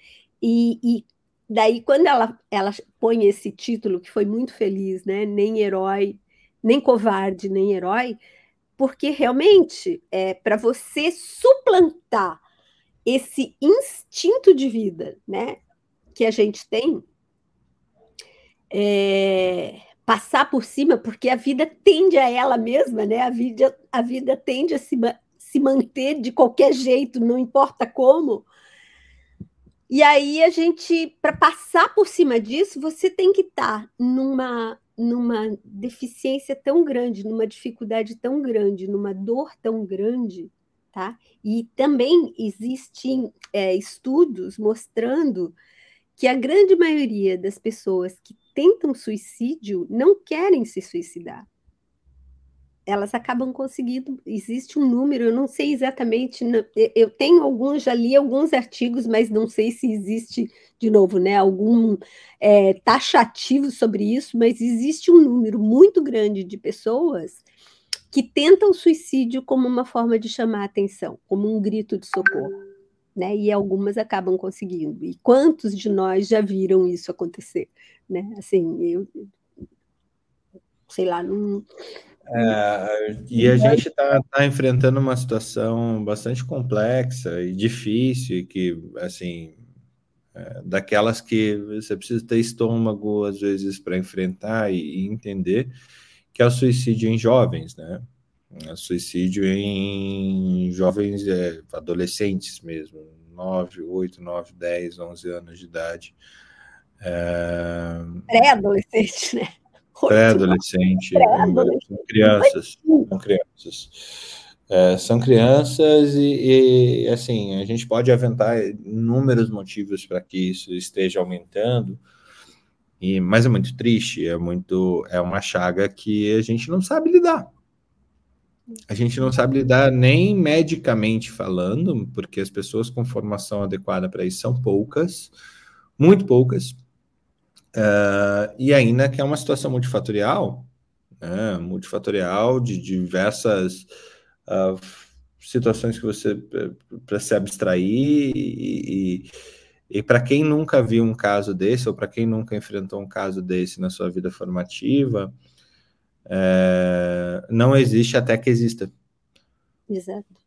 E, e daí, quando ela, ela põe esse título, que foi muito feliz, né? Nem herói, nem covarde, nem herói, porque realmente é para você suplantar esse instinto de vida, né, que a gente tem, é, passar por cima, porque a vida tende a ela mesma, né? A vida, a vida tende a se, se manter de qualquer jeito, não importa como. E aí a gente, para passar por cima disso, você tem que estar tá numa numa deficiência tão grande, numa dificuldade tão grande, numa dor tão grande, tá? E também existem é, estudos mostrando que a grande maioria das pessoas que tentam suicídio não querem se suicidar. Elas acabam conseguindo. Existe um número, eu não sei exatamente. Eu tenho alguns, já li alguns artigos, mas não sei se existe, de novo, né, algum é, taxativo sobre isso, mas existe um número muito grande de pessoas que tentam suicídio como uma forma de chamar atenção, como um grito de socorro né? E algumas acabam conseguindo. E quantos de nós já viram isso acontecer, né? Assim, eu sei lá, não. É, e a gente está tá enfrentando uma situação bastante complexa e difícil, e que, assim, é, daquelas que você precisa ter estômago, às vezes, para enfrentar e, e, entender, que é o suicídio em jovens, né? suicídio em jovens, é, adolescentes mesmo, 9, 8, 9, 10, 11 anos de idade. É... Pré-adolescente, né? Pré-adolescente, são crianças, são crianças. É, são crianças e, e, assim, a gente pode aventar inúmeros motivos para que isso esteja aumentando, e, mas é muito triste, é muito, é uma chaga que a gente não sabe lidar. A gente não sabe lidar nem medicamente falando, porque as pessoas com formação adequada para isso são poucas, muito poucas. Uh, e ainda que é uma situação multifatorial, né, multifatorial de diversas uh, situações que você para se abstrair e, e, e para quem nunca viu um caso desse ou para quem nunca enfrentou um caso desse na sua vida formativa, é, não existe até que exista. Exato.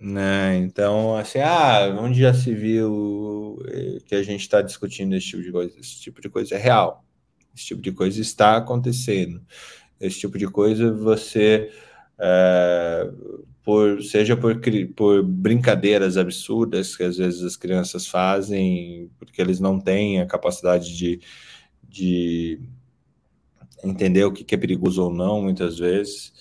Né? Então, assim, ah, onde já se viu eh, que a gente está discutindo esse tipo de coisa? Esse tipo de coisa é real. Esse tipo de coisa está acontecendo. Esse tipo de coisa você, é, por, seja por, por brincadeiras absurdas que às vezes as crianças fazem, porque eles não têm a capacidade de, de entender o que é perigoso ou não, muitas vezes,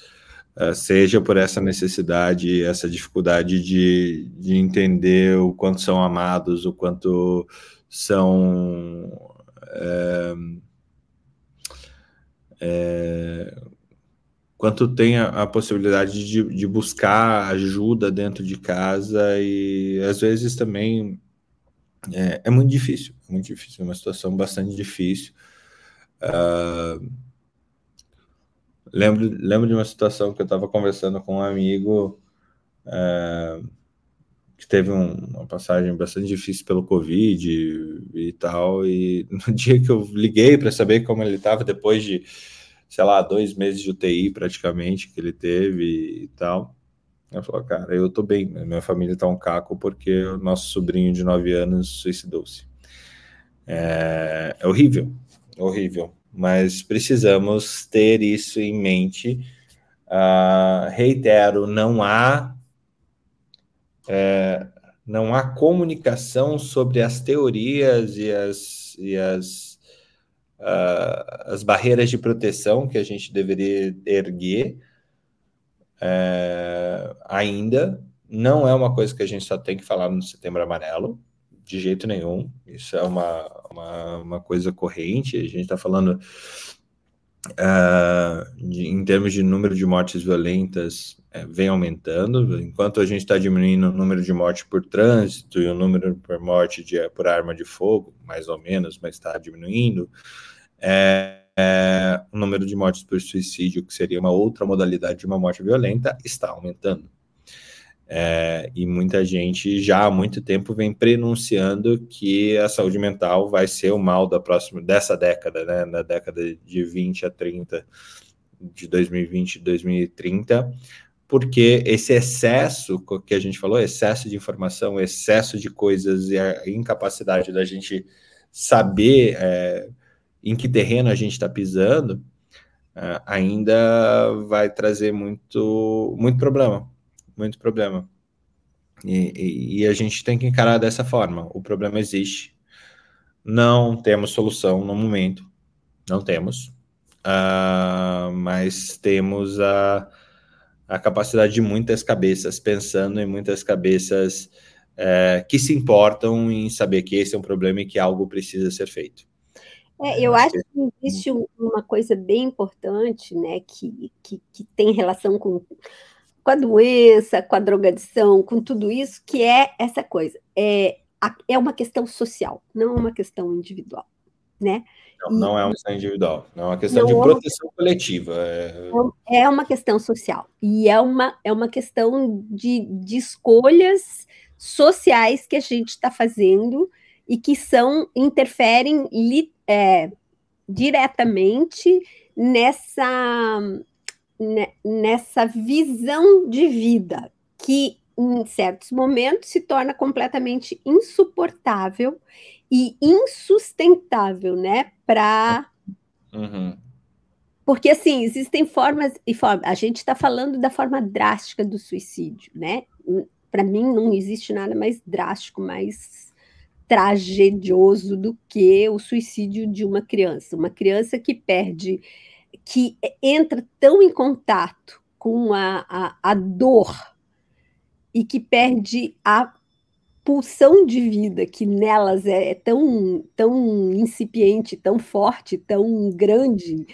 seja por essa necessidade, essa dificuldade de, de entender o quanto são amados, o quanto são. É, é, quanto tem a, a possibilidade de, de, buscar ajuda dentro de casa e às vezes também é, é muito difícil, é muito difícil, é uma situação bastante difícil. Uh, Lembro, lembro de uma situação que eu estava conversando com um amigo é, que teve um, uma passagem bastante difícil pelo Covid e, e tal, e no dia que eu liguei para saber como ele estava, depois de, sei lá, dois meses de UTI praticamente que ele teve e tal, ele falou, cara, eu tô bem, minha família tá um caco porque o nosso sobrinho de nove anos suicidou-se. É, é horrível, horrível mas precisamos ter isso em mente. Uh, reitero, não há é, não há comunicação sobre as teorias e as, e as, uh, as barreiras de proteção que a gente deveria erguer é, ainda. Não é uma coisa que a gente só tem que falar no Setembro Amarelo de jeito nenhum. Isso é uma, uma, uma coisa corrente. A gente está falando uh, de, em termos de número de mortes violentas, é, vem aumentando. Enquanto a gente está diminuindo o número de mortes por trânsito e o número por morte de, por arma de fogo, mais ou menos, mas está diminuindo. É, é, o número de mortes por suicídio, que seria uma outra modalidade de uma morte violenta, está aumentando. É, e muita gente já há muito tempo vem prenunciando que a saúde mental vai ser o mal da próxima dessa década, né, na década de 20 a 30, de 2020 a 2030, porque esse excesso que a gente falou, excesso de informação, excesso de coisas e a incapacidade da gente saber é, em que terreno a gente está pisando, é, ainda vai trazer muito, muito problema muito problema. E, e, e, a gente tem que encarar dessa forma. O problema existe. Não temos solução no momento. Não temos. Uh, mas temos a, a capacidade de muitas cabeças pensando em muitas cabeças uh, que se importam em saber que esse é um problema e que algo precisa ser feito. É, eu acho que existe uma coisa bem importante, né, que, que, que tem relação com com a doença, com a drogadição, com tudo isso, que é essa coisa. É, é uma questão social, não é uma questão individual, né? Não, não é uma questão individual, não é uma questão de é proteção coletiva. É... é uma questão social e é uma, é uma questão de, de escolhas sociais que a gente está fazendo e que são interferem li, é, diretamente nessa nessa visão de vida que em certos momentos se torna completamente insuportável e insustentável, né? Para uhum. porque assim existem formas e formas. A gente está falando da forma drástica do suicídio, né? Para mim não existe nada mais drástico, mais tragedioso do que o suicídio de uma criança. Uma criança que perde que entra tão em contato com a, a, a dor e que perde a pulsão de vida que nelas é, é tão, tão incipiente, tão forte, tão grande,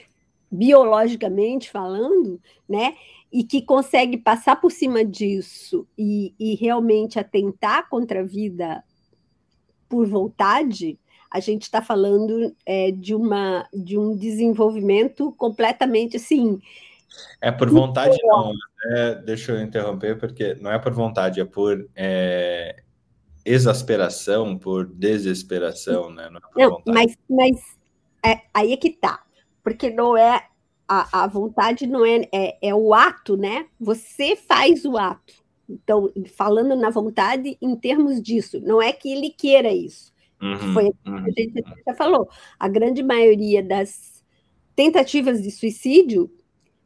biologicamente falando, né? E que consegue passar por cima disso e, e realmente atentar contra a vida por vontade, a gente está falando é, de, uma, de um desenvolvimento completamente assim. É por vontade, não. É, deixa eu interromper, porque não é por vontade, é por é, exasperação, por desesperação, né? Não, é não mas, mas é, aí é que tá. Porque não é. A, a vontade não é, é, é o ato, né? Você faz o ato. Então, falando na vontade em termos disso, não é que ele queira isso. Uhum, Foi uhum. a gente já falou. A grande maioria das tentativas de suicídio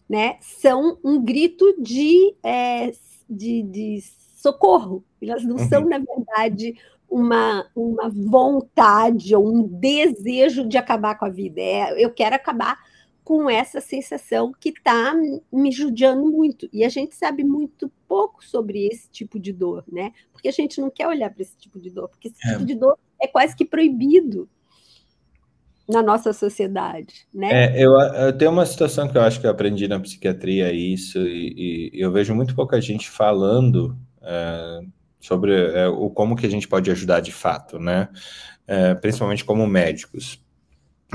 né, são um grito de, é, de, de, socorro. Elas não uhum. são, na verdade, uma, uma vontade ou um desejo de acabar com a vida. É, eu quero acabar com essa sensação que está me judiando muito. E a gente sabe muito pouco sobre esse tipo de dor, né? Porque a gente não quer olhar para esse tipo de dor, porque esse é. tipo de dor é quase que proibido na nossa sociedade, né? É, eu, eu, tenho uma situação que eu acho que eu aprendi na psiquiatria isso e, e eu vejo muito pouca gente falando é, sobre é, o como que a gente pode ajudar de fato, né? É, principalmente como médicos.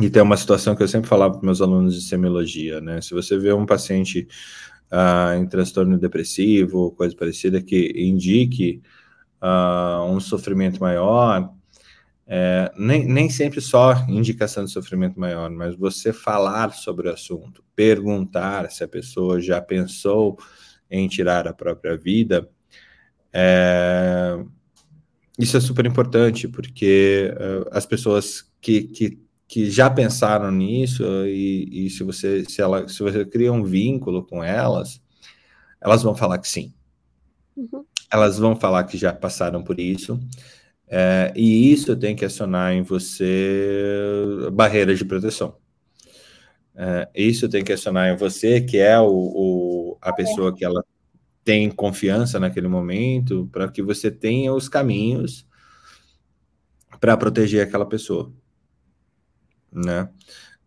E tem uma situação que eu sempre falava para meus alunos de semiologia, né? Se você vê um paciente uh, em transtorno depressivo, coisa parecida, que indique uh, um sofrimento maior, é, nem, nem sempre só indicação de sofrimento maior, mas você falar sobre o assunto, perguntar se a pessoa já pensou em tirar a própria vida, é, isso é super importante, porque uh, as pessoas que, que, que, já pensaram nisso, e, e, se, você, se, ela, se você cria um vínculo com elas, elas vão falar que sim. Uhum. Elas vão falar que já passaram por isso. É, e isso tem que acionar em você barreiras de proteção. É, isso tem que acionar em você, que é o, o, a pessoa que ela tem confiança naquele momento, para que você tenha os caminhos para proteger aquela pessoa. Né?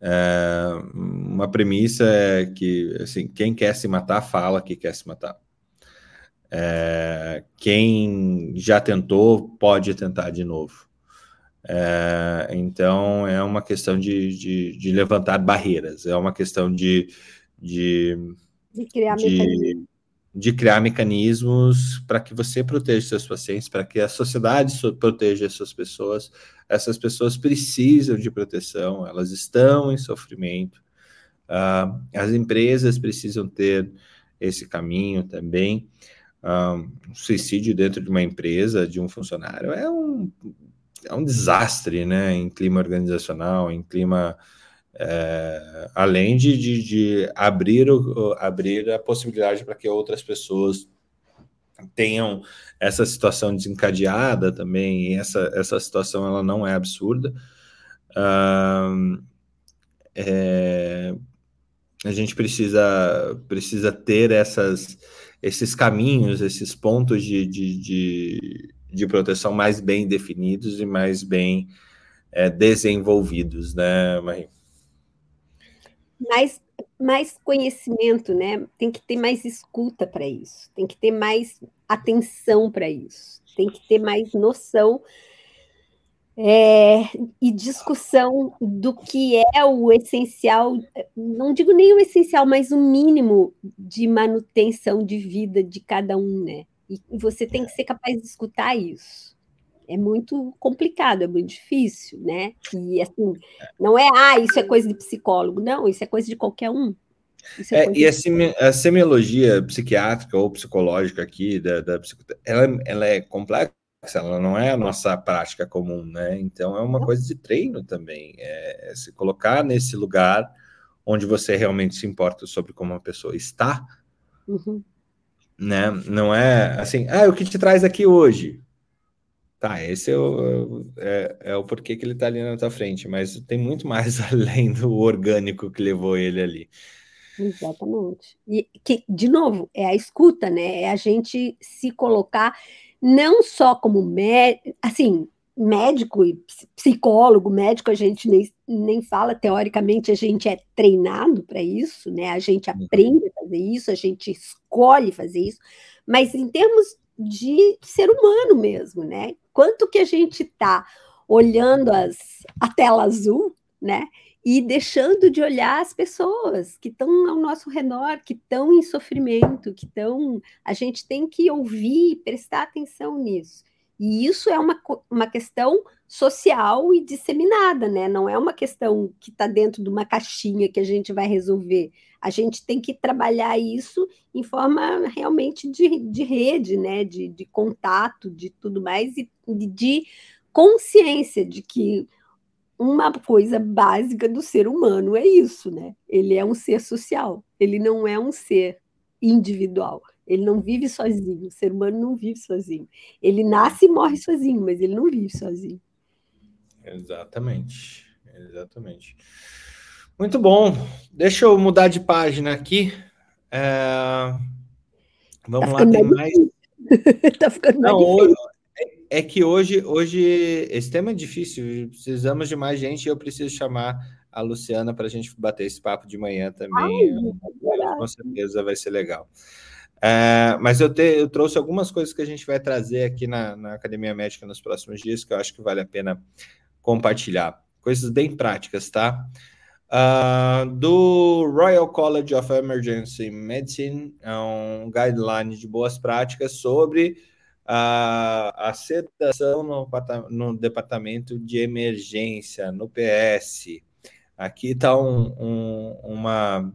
É, uma premissa é que assim, quem quer se matar, fala que quer se matar. É, quem já tentou pode tentar de novo. É, então é uma questão de, de, de, levantar barreiras, é uma questão de, de, de criar de, de criar mecanismos para que você proteja seus pacientes, para que a sociedade proteja suas pessoas. Essas pessoas precisam de proteção, elas estão em sofrimento. Uh, as empresas precisam ter esse caminho também. Uh, suicídio dentro de uma empresa, de um funcionário, é um, é um desastre, né? Em clima organizacional, em clima é, além de, de, de, abrir, o, abrir a possibilidade para que outras pessoas tenham essa situação desencadeada também, e essa, essa situação ela não é absurda. É, a gente precisa, precisa ter essas, esses caminhos, esses pontos de, de, de, de proteção mais bem definidos e mais bem é, desenvolvidos, né, Marie? mais, mais conhecimento, né? Tem que ter mais escuta para isso, tem que ter mais atenção para isso, tem que ter mais noção é, e discussão do que é o essencial, não digo nem o essencial, mas o mínimo de manutenção de vida de cada um, né? E você tem que ser capaz de escutar isso é muito complicado, é muito difícil, né? E assim, não é, ah, isso é coisa de psicólogo, não, isso é coisa de qualquer um. É é, e a, semi, a, semiologia psiquiátrica ou psicológica aqui, da, da ela, ela é complexa, ela não é a nossa prática comum, né? Então é uma coisa de treino também, é, é se colocar nesse lugar onde você realmente se importa sobre como a pessoa está, uhum. né? Não é assim, ah, o que te traz aqui hoje? Tá, esse é o, é, é o porquê que ele tá ali na tua frente, mas tem muito mais além do orgânico que levou ele ali. Exatamente. E que, de novo, é a escuta, né? É a gente se colocar não só como médico, assim, médico e psicólogo, médico a gente nem, nem fala, teoricamente a gente é treinado para isso, né? A gente uhum. aprende a fazer isso, a gente escolhe fazer isso, mas em termos de ser humano mesmo, né? quanto que a gente está olhando as, a tela azul, né? E deixando de olhar as pessoas que estão ao nosso redor, que estão em sofrimento, que estão. A gente tem que ouvir, prestar atenção nisso. E isso é uma, uma questão social e disseminada, né? Não é uma questão que está dentro de uma caixinha que a gente vai resolver. A gente tem que trabalhar isso em forma realmente de, de rede, né? De, de contato, de tudo mais, e de consciência de que uma coisa básica do ser humano é isso, né? Ele é um ser social, ele não é um ser individual. Ele não vive sozinho, o ser humano não vive sozinho. Ele nasce e morre sozinho, mas ele não vive sozinho. Exatamente, exatamente. Muito bom. Deixa eu mudar de página aqui. É... Vamos tá lá, tem mais. tá ficando não, hoje, é que hoje, hoje esse tema é difícil. Precisamos de mais gente e eu preciso chamar a Luciana para a gente bater esse papo de manhã também. Ai, com certeza vai ser legal. É, mas eu, te, eu, trouxe algumas coisas que a gente vai trazer aqui na, na, Academia Médica nos próximos dias que eu acho que vale a pena compartilhar. Coisas bem práticas, tá? Uh, do Royal College of Emergency Medicine, é um guideline de boas práticas sobre a, a sedação no, no, departamento de emergência, no PS. Aqui está um, um, uma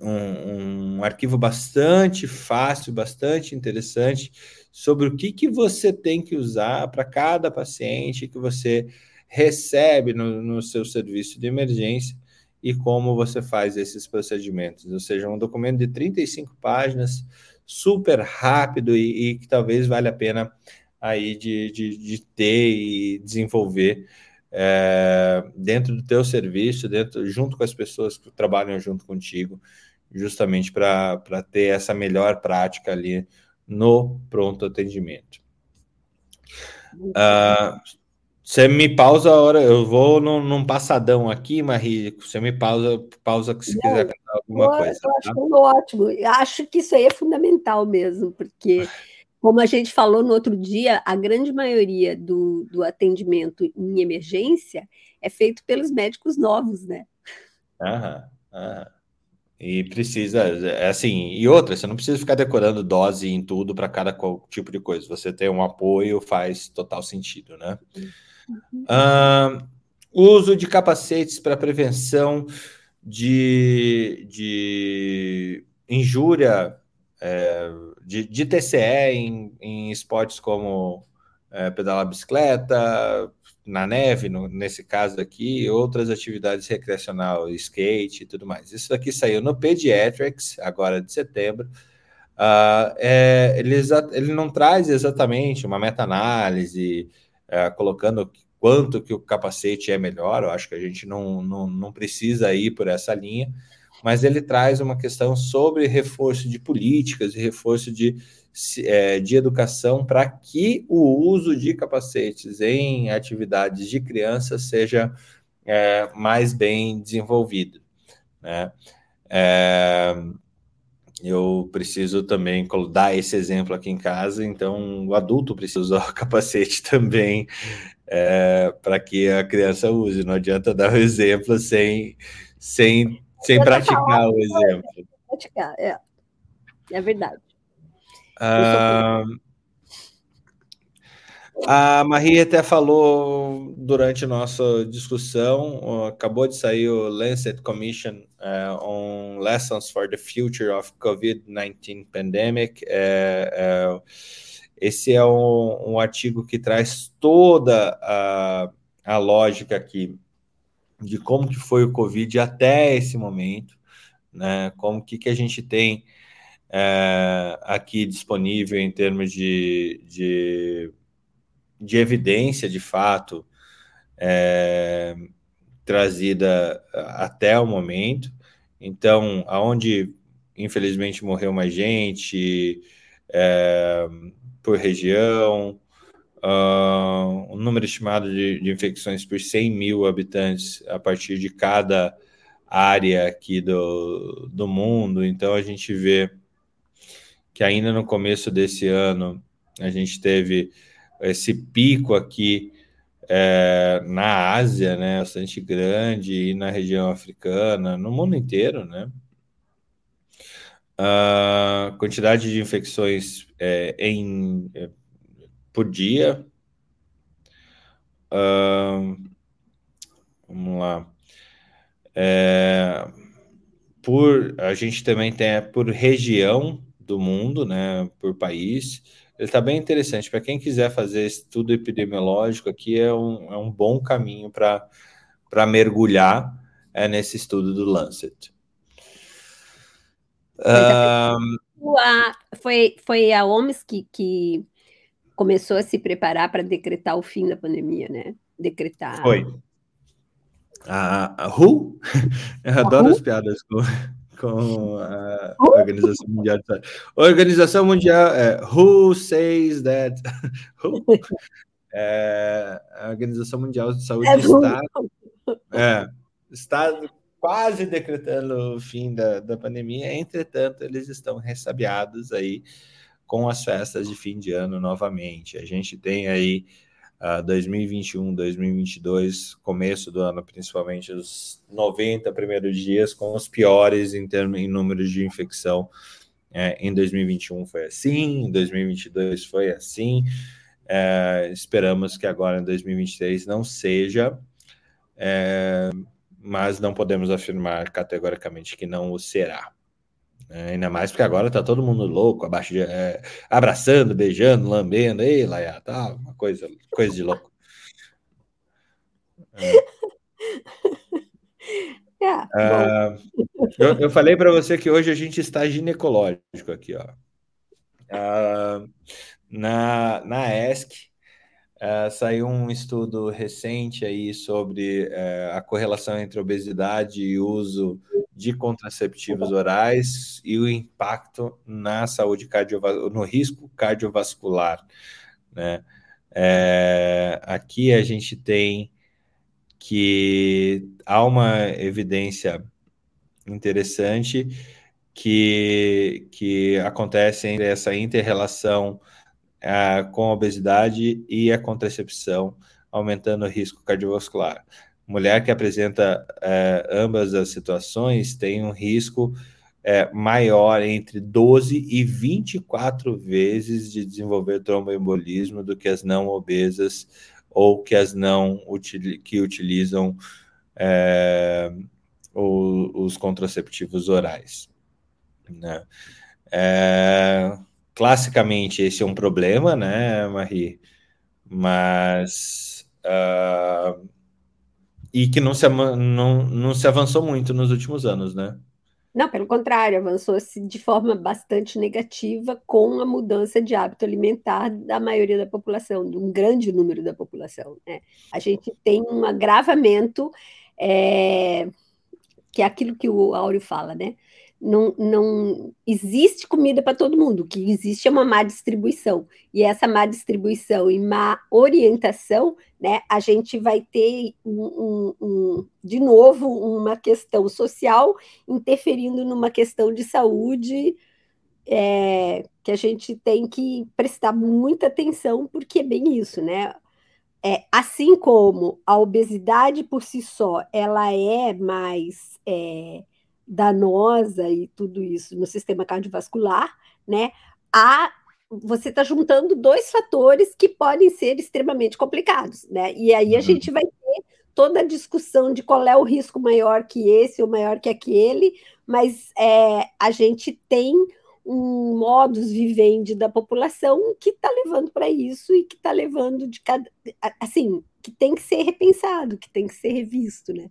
um, um, arquivo bastante fácil, bastante interessante sobre o que, que você tem que usar para cada paciente que você recebe no, no seu serviço de emergência e como você faz esses procedimentos. Ou seja, um documento de 35 páginas, super rápido e, e que talvez valha a pena aí de, de, de ter e desenvolver é, dentro do teu serviço, dentro, junto com as pessoas que trabalham junto contigo, justamente para ter essa melhor prática ali no pronto atendimento. Uh, você me pausa a hora, eu vou num, num passadão aqui, Marie, você me pausa, pausa se Não, quiser alguma eu, coisa. Eu tá? acho ótimo, acho que isso aí é fundamental mesmo, porque como a gente falou no outro dia, a grande maioria do, do atendimento em emergência é feito pelos médicos novos, né? Aham, aham. E precisa, é assim, e outra, você não precisa ficar decorando dose em tudo para cada tipo de coisa. Você ter um apoio faz total sentido, né? Uhum. Uh, uso de capacetes para prevenção de, de injúria é, de, de, TCE em, em esportes como é, pedalar bicicleta, na neve, no, nesse caso aqui, outras atividades recreacional, skate e tudo mais. Isso daqui saiu no Pediatrics, agora de setembro. Uh, é, ele, ele não traz exatamente uma meta-análise, uh, colocando quanto que o capacete é melhor, eu acho que a gente não, não, não precisa ir por essa linha, mas ele traz uma questão sobre reforço de políticas e reforço de é, de educação para que o uso de capacetes em atividades de criança seja é, mais bem desenvolvido. Né? É, eu preciso também dar esse exemplo aqui em casa, então o adulto precisa usar o capacete também é, para que a criança use. Não adianta dar o exemplo sem, sem, sem praticar o exemplo. Praticar, é. É verdade. Uh, a Maria até falou durante nossa discussão, acabou de sair o Lancet Commission uh, on Lessons for the Future of COVID-19 Pandemic. Uh, esse é um, um, artigo que traz toda a, a lógica aqui de como que foi o Covid até esse momento, né? Como que, que a gente tem aqui disponível em termos de, de, de evidência de fato é, trazida até o momento. Então, aonde infelizmente morreu mais gente é, por região, uh, um número estimado de, de, infecções por 100 mil habitantes a partir de cada área aqui do, do mundo. Então, a gente vê que ainda no começo desse ano a gente teve esse pico aqui é, na Ásia, né, bastante grande, e na região africana, no mundo inteiro, né? A quantidade de infecções é, em, é, por dia. Uh, vamos lá. É, por a gente também tem por região do mundo, né, por país. Ele está bem interessante. Para quem quiser fazer estudo epidemiológico, aqui é um, é um bom caminho para mergulhar é, nesse estudo do Lancet. Um... A, foi, foi a OMS que, que começou a se preparar para decretar o fim da pandemia, né? Decretar. Foi. A, a WHO? Eu adoro as piadas com com a Organização Mundial de Saúde. Organização Mundial é Who says that? Who? É, a Organização Mundial de Saúde é está, é, está quase decretando o fim da, da pandemia, entretanto, eles estão ressabiados aí com as festas de fim de ano novamente. A gente tem aí uh, 2021, 2022, começo do ano, principalmente os 90 primeiros dias, com os piores em termos em números de infecção. É, em 2021 foi assim, em 2022 foi assim. É, esperamos que agora em 2023 não seja, é, mas não podemos afirmar categoricamente que não o será. É, ainda mais porque agora tá todo mundo louco, abaixo de, é, abraçando, beijando, lambendo, ei, Laia, tá uma coisa, coisa de louco. É. É, eu, eu, falei para você que hoje a gente está ginecológico aqui, ó. Uh, na, na ESC, Uh, saiu um estudo recente aí sobre uh, a correlação entre obesidade e uso de contraceptivos orais e o impacto na saúde cardiovascular, no risco cardiovascular. Né? É, aqui a gente tem que há uma evidência interessante que, que acontece entre essa inter-relação uh, com obesidade e a contracepção, aumentando o risco cardiovascular. mulher que apresenta é, ambas as situações tem um risco é, maior entre 12 e 24 vezes de desenvolver tromboembolismo do que as não obesas ou que as não que utilizam o, os contraceptivos orais. Né? É, classicamente, esse é um problema, né, Marie? Mas. Uh, e que não se, não, não se avançou muito nos últimos anos, né? Não, pelo contrário, avançou-se de forma bastante negativa com a mudança de hábito alimentar da maioria da população, de um grande número da população. Né? A gente tem um agravamento, é, que é aquilo que o Áureo fala, né? Não, não existe comida para todo mundo, o que existe é uma má distribuição. E essa má distribuição e má orientação, né, a gente vai ter, um, um, um, de novo, uma questão social interferindo numa questão de saúde é, que a gente tem que prestar muita atenção, porque é bem isso, né? É, assim como a obesidade por si só, ela é mais... É, danosa e tudo isso no sistema cardiovascular, né? A você está juntando dois fatores que podem ser extremamente complicados, né? E aí a uhum. gente vai ter toda a discussão de qual é o risco maior que esse ou maior que aquele, mas é, a gente tem um modus vivendi da população que está levando para isso e que está levando de cada assim que tem que ser repensado, que tem que ser revisto, né?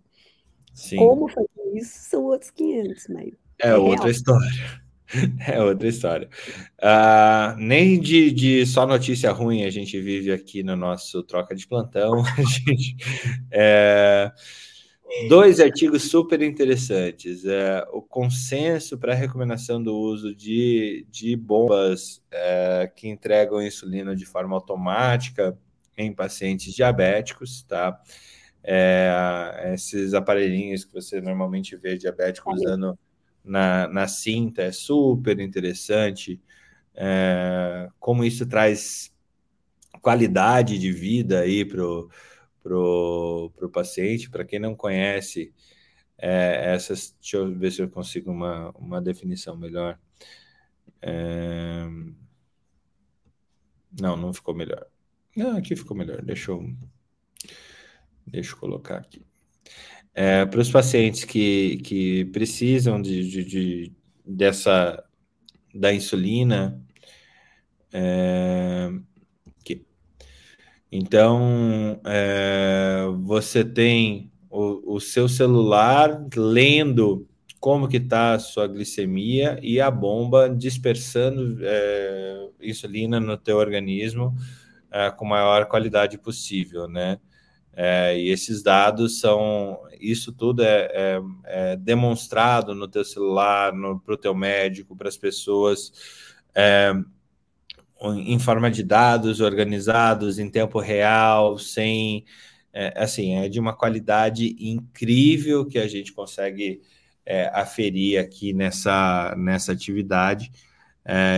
Sim. Como fazer isso são outros 500, mas. É, é outra real. história. É outra história. Uh, nem de, de, só notícia ruim a gente vive aqui no nosso troca de plantão. Gente, é, dois artigos super interessantes. É, o consenso para recomendação do uso de, de bombas é, que entregam insulina de forma automática em pacientes diabéticos, tá? É, esses aparelhinhos que você normalmente vê diabético usando na, na cinta, é super interessante. É, como isso traz qualidade de vida aí para o pro, pro paciente. Para quem não conhece, é, essas, deixa eu ver se eu consigo uma, uma definição melhor. É, não, não ficou melhor. Não, aqui ficou melhor. Deixa eu Deixa eu colocar aqui. É, para os pacientes que, que precisam de, de, de dessa da insulina, é, então é, você tem o, o, seu celular lendo como que está a sua glicemia e a bomba dispersando é, insulina no teu organismo é, com maior qualidade possível, né? É, e esses dados são, isso tudo é, é, é demonstrado no teu celular, para o teu médico, para as pessoas, é, em forma de dados organizados em tempo real, sem, é, assim, é de uma qualidade incrível que a gente consegue é, aferir aqui nessa, nessa atividade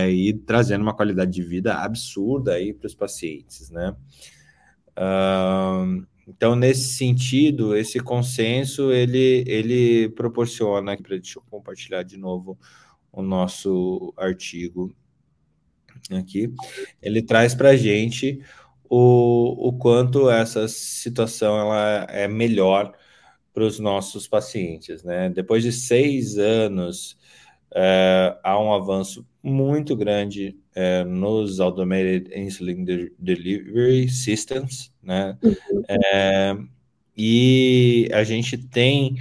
e trazendo uma qualidade de vida absurda aí para os pacientes, né? Então, nesse sentido, esse consenso ele, ele proporciona. Deixa eu compartilhar de novo o nosso artigo aqui. Ele traz para a gente o, o quanto essa situação ela é melhor para os nossos pacientes. Né? Depois de seis anos, é, há um avanço muito grande é, nos Automated Insulin de Delivery Systems, né? É, e a gente tem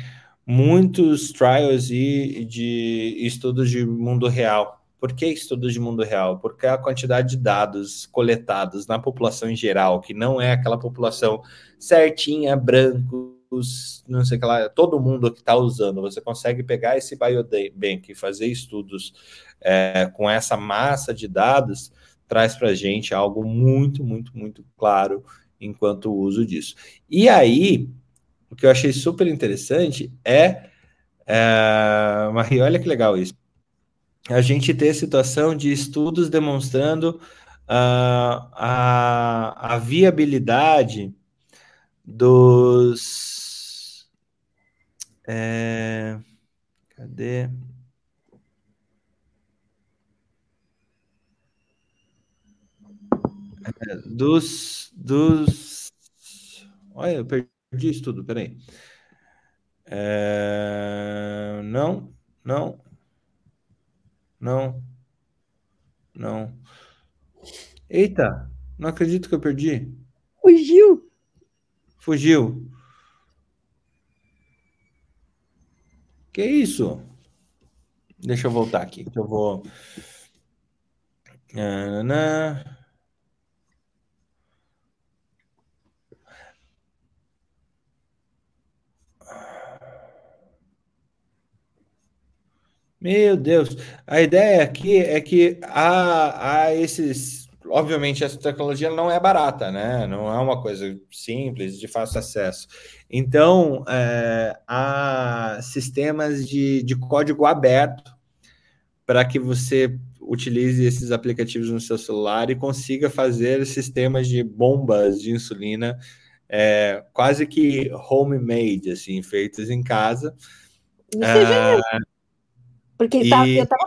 muitos trials e de estudos de mundo real. Por que estudos de mundo real? Porque a quantidade de dados coletados na população em geral, que não é aquela população certinha, brancos, não sei que lá, todo mundo que está usando, você consegue pegar esse biobank e fazer estudos é, com essa massa de dados, traz para a gente algo muito, muito, muito claro enquanto o uso disso. E aí, o que eu achei super interessante é, é Maria, olha que legal isso. A gente ter situação de estudos demonstrando uh, a, a viabilidade dos É... Cadê? É, dos, dos. Olha, eu perdi isso tudo, peraí. É... Não, não, não, não. Eita, não acredito que eu perdi. Fugiu. Fugiu. Que isso? Deixa eu voltar aqui, que eu vou. Meu Deus, a ideia aqui é que há, há esses. Obviamente, essa tecnologia não é barata, né? Não é uma coisa simples, de fácil acesso. Então, é, há sistemas de, de código aberto para que você utilize esses aplicativos no seu celular e consiga fazer sistemas de bombas de insulina é, quase que homemade, assim, feitos em casa. Isso é genial. Porque e... tá, eu estava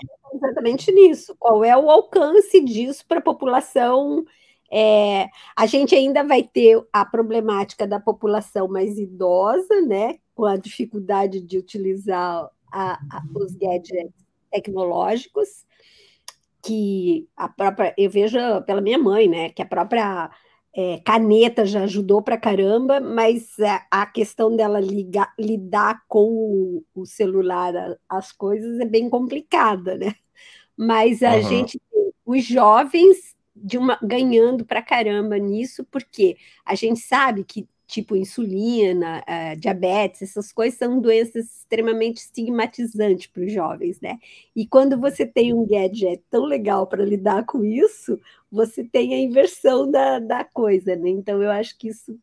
exatamente nisso. Qual é o alcance disso para a população? É, a gente ainda vai ter a problemática da população mais idosa, né? Com a dificuldade de utilizar a, a, os gadgets tecnológicos, que a própria, eu vejo pela minha mãe, né? Que a própria é, caneta já ajudou para caramba, mas a, questão dela ligar, lidar com o, o, celular, as coisas, é bem complicada, né? Mas a uhum. gente, os jovens de uma, ganhando para caramba nisso, porque a gente sabe que tipo insulina, uh, diabetes, essas coisas são doenças extremamente estigmatizantes para os jovens, né? E quando você tem um gadget tão legal para lidar com isso, você tem a inversão da, da coisa, né? Então eu acho que isso.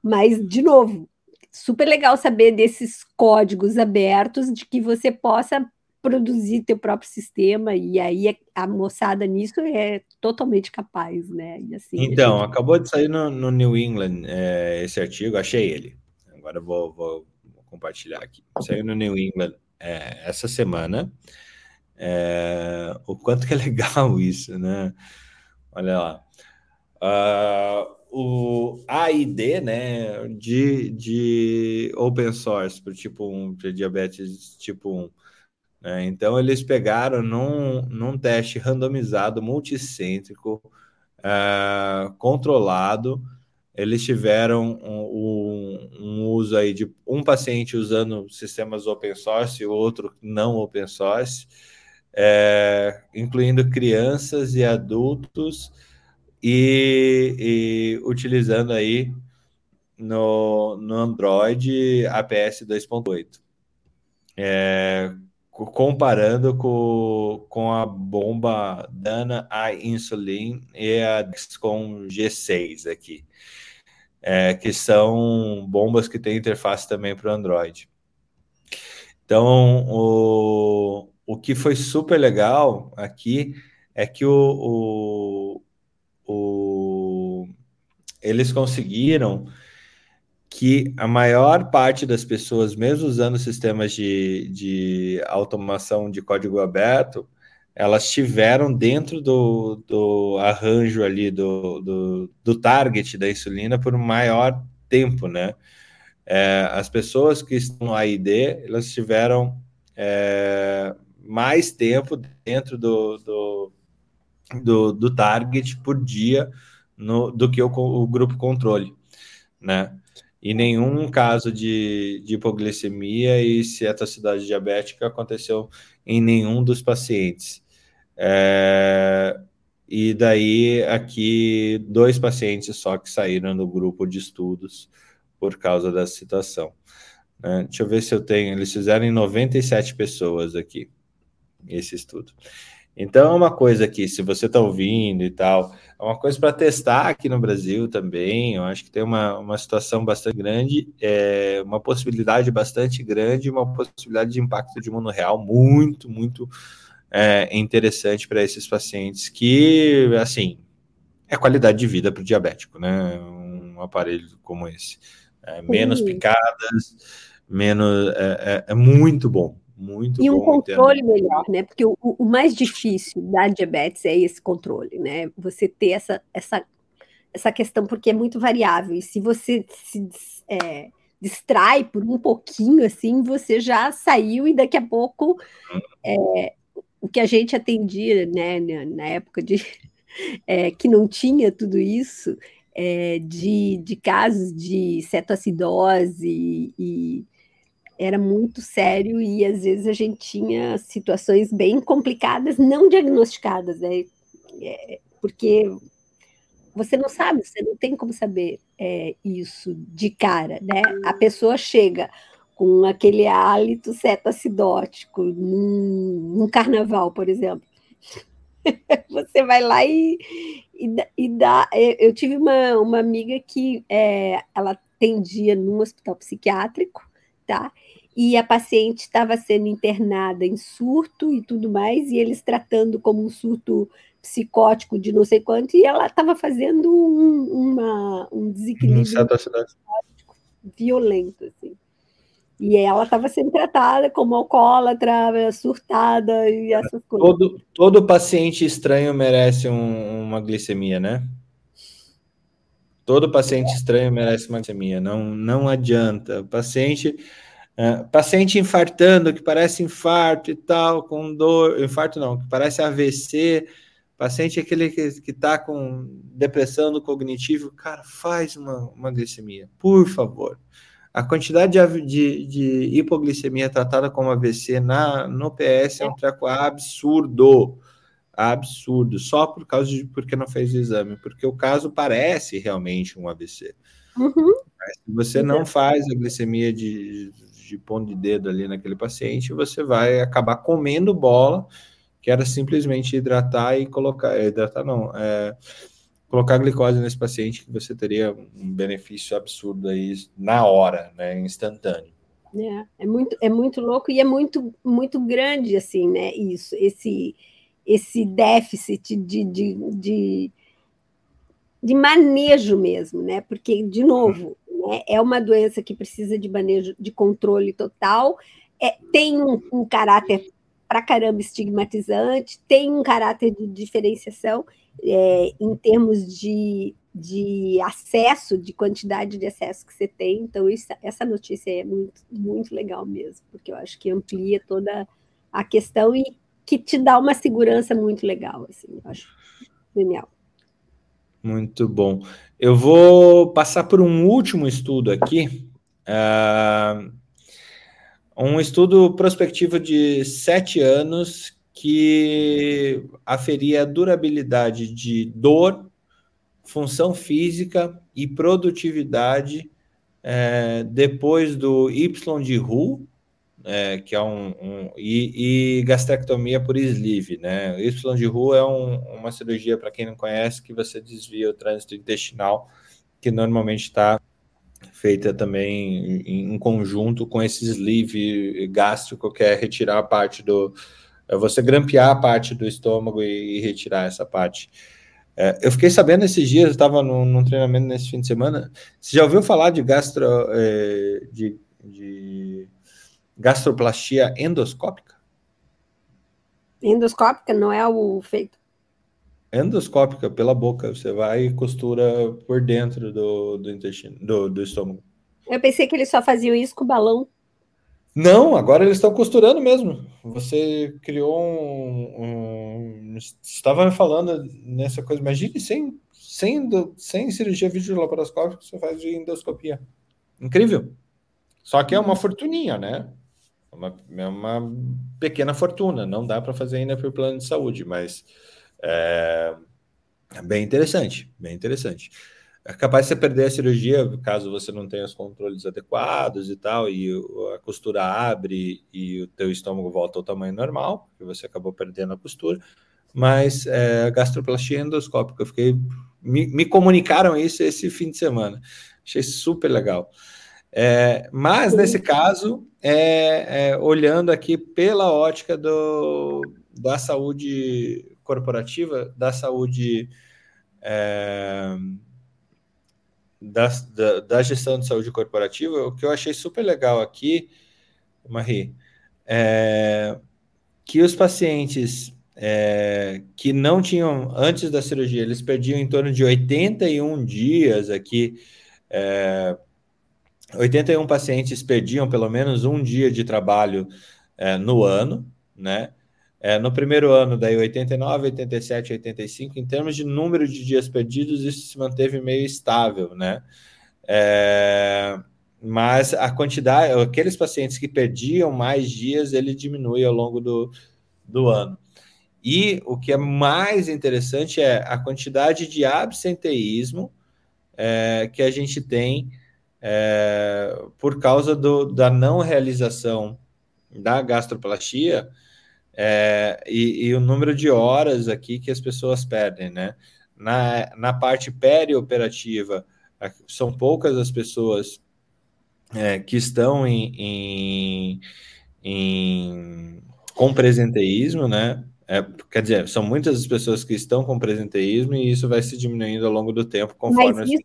Mas, de novo, super legal saber desses códigos abertos de que você possa produzir teu próprio sistema e aí a moçada nisso é totalmente capaz, né? Assim, então, gente... acabou de sair no, no New England é, esse artigo, achei ele. Agora vou, vou, vou, compartilhar aqui. Saiu no New England é, essa semana. É, o quanto que é legal isso, né? Olha lá. Uh, o AID, né, de, de open source para tipo 1, para diabetes tipo 1 é, então, eles pegaram num, num teste randomizado, multicêntrico, uh, controlado, eles tiveram um, um, uso aí de um paciente usando sistemas open source e outro não open source, é, incluindo crianças e adultos, e, e utilizando aí no, no Android APS 2.8. É, comparando com, com a bomba Dana a Insulin e a Dexcom G6 aqui, é, que são bombas que têm interface também para o Android. Então, o, o que foi super legal aqui é que o, o, o eles conseguiram que a maior parte das pessoas, mesmo usando sistemas de, de automação de código aberto, elas tiveram dentro do, do arranjo ali, do, do, do target da insulina por maior tempo, né? É, as pessoas que estão no AID, elas tiveram é, mais tempo dentro do, do, do, do target por dia no, do que o, o grupo controle, né? E nenhum caso de, de hipoglicemia e cetoacidose diabética aconteceu em nenhum dos pacientes. É, e daí aqui dois pacientes só que saíram do grupo de estudos por causa dessa situação. É, deixa eu ver se eu tenho. Eles fizeram em 97 pessoas aqui esse estudo. Então, é uma coisa que, se você está ouvindo e tal, é uma coisa para testar aqui no Brasil também. Eu acho que tem uma, uma situação bastante grande, é, uma possibilidade bastante grande, uma possibilidade de impacto de mundo real muito, muito é, interessante para esses pacientes que, assim, é qualidade de vida para o diabético, né? Um aparelho como esse. É, menos picadas, menos é, é, é muito bom, muito e um controle melhor, né? Porque o, o, mais difícil da diabetes é esse controle, né? Você ter essa, essa, essa questão, porque é muito variável. E se você se é, distrai por um pouquinho, assim, você já saiu e daqui a pouco é, o que a gente atendia, né, na época de é, que não tinha tudo isso, é, de, de casos de cetoacidose e era muito sério e às vezes a gente tinha situações bem complicadas, não diagnosticadas, né? É, porque você não sabe, você não tem como saber é, isso de cara, né? A pessoa chega com aquele hálito cetoacidótico num, num carnaval, por exemplo. você vai lá e, e, e dá. Eu tive uma, uma amiga que é, ela atendia num hospital psiquiátrico, tá? E a paciente estava sendo internada em surto e tudo mais, e eles tratando como um surto psicótico de não sei quanto, e ela estava fazendo um, uma, um desequilíbrio violento, assim. E ela estava sendo tratada como alcoólatra, surtada e essas coisas. Todo, todo paciente estranho merece um, uma glicemia, né? Todo paciente estranho merece uma glicemia. Não, não adianta. O paciente é, paciente infartando, que parece infarto e tal, com dor, infarto não, que parece AVC, paciente aquele que está com depressão do cognitivo, cara, faz uma, uma glicemia, por favor. A quantidade de, de, de hipoglicemia tratada como AVC na, no PS é um treco absurdo. Absurdo, só por causa de porque não fez o exame, porque o caso parece realmente um AVC. Uhum. Mas se você não faz a glicemia de de ponto de dedo ali naquele paciente, você vai acabar comendo bola, que era simplesmente hidratar e colocar, é, hidratar não, é, colocar glicose nesse paciente, que você teria um benefício absurdo aí na hora, né, instantâneo. É, é muito, é muito louco e é muito, muito grande, assim, né, isso, esse, esse déficit de, de, de, de manejo mesmo, né, porque, de novo? É uma doença que precisa de manejo de controle total, é, tem um, um caráter para caramba estigmatizante, tem um caráter de diferenciação é, em termos de, de acesso, de quantidade de acesso que você tem. Então, isso, essa notícia é muito, muito legal mesmo, porque eu acho que amplia toda a questão e que te dá uma segurança muito legal. Assim, eu acho genial. Muito bom. Eu vou passar por um último estudo aqui. Uh, um estudo prospectivo de sete anos que aferia a durabilidade de dor, função física e produtividade é, depois do Y de Ru, é, que é um, um e, e, gastrectomia por sleeve, né? Y de Ru é um, uma cirurgia para quem não conhece que você desvia o trânsito intestinal, que normalmente está feita também em, em, conjunto com esse sleeve gástrico, que é retirar a parte do é você grampear a parte do estômago e, e retirar essa parte. É, eu fiquei sabendo esses dias, estava num, num, treinamento nesse fim de semana. Você já ouviu falar de gastro é, de, de gastroplastia endoscópica? Endoscópica não é o feito. Endoscópica, pela boca. Você vai e costura por dentro do, do intestino, do, do estômago. Eu pensei que eles só faziam isso com balão. Não, agora eles estão costurando mesmo. Você criou um. um estava me falando nessa coisa. Imagine sem, sem, sem cirurgia videolaparoscópica, você faz de endoscopia. Incrível. Só que é uma fortuninha, né? Uma, é uma pequena fortuna, não dá para fazer ainda por plano de saúde, mas é, é, bem interessante, bem interessante. É capaz de você perder a cirurgia caso você não tenha os controles adequados e tal, e a costura abre e o teu estômago volta ao tamanho normal, porque você acabou perdendo a costura, mas é, gastroplastia endoscópica, eu fiquei, me, me comunicaram isso esse fim de semana, achei super legal. É, mas nesse caso, é, é, olhando aqui pela ótica do, da saúde corporativa, da saúde é, da, da, da, gestão de saúde corporativa, o que eu achei super legal aqui, Marie, é que os pacientes é, que não tinham, antes da cirurgia, eles perdiam em torno de 81 dias aqui, é, 81 pacientes perdiam pelo menos um dia de trabalho é, no ano, né? É, no primeiro ano, daí 89, 87, 85, em termos de número de dias perdidos, isso se manteve meio estável, né? É, mas a quantidade, aqueles pacientes que perdiam mais dias, ele diminui ao longo do, do ano. E o que é mais interessante é a quantidade de absenteísmo é, que a gente tem é, por causa do, da não realização da gastroplastia é, e, e, o número de horas aqui que as pessoas perdem, né? Na, na parte perioperativa, são poucas as pessoas é, que estão em, em, em, com presenteísmo, né? É, quer dizer, são muitas as pessoas que estão com presenteísmo e isso vai se diminuindo ao longo do tempo. Conforme Mas isso,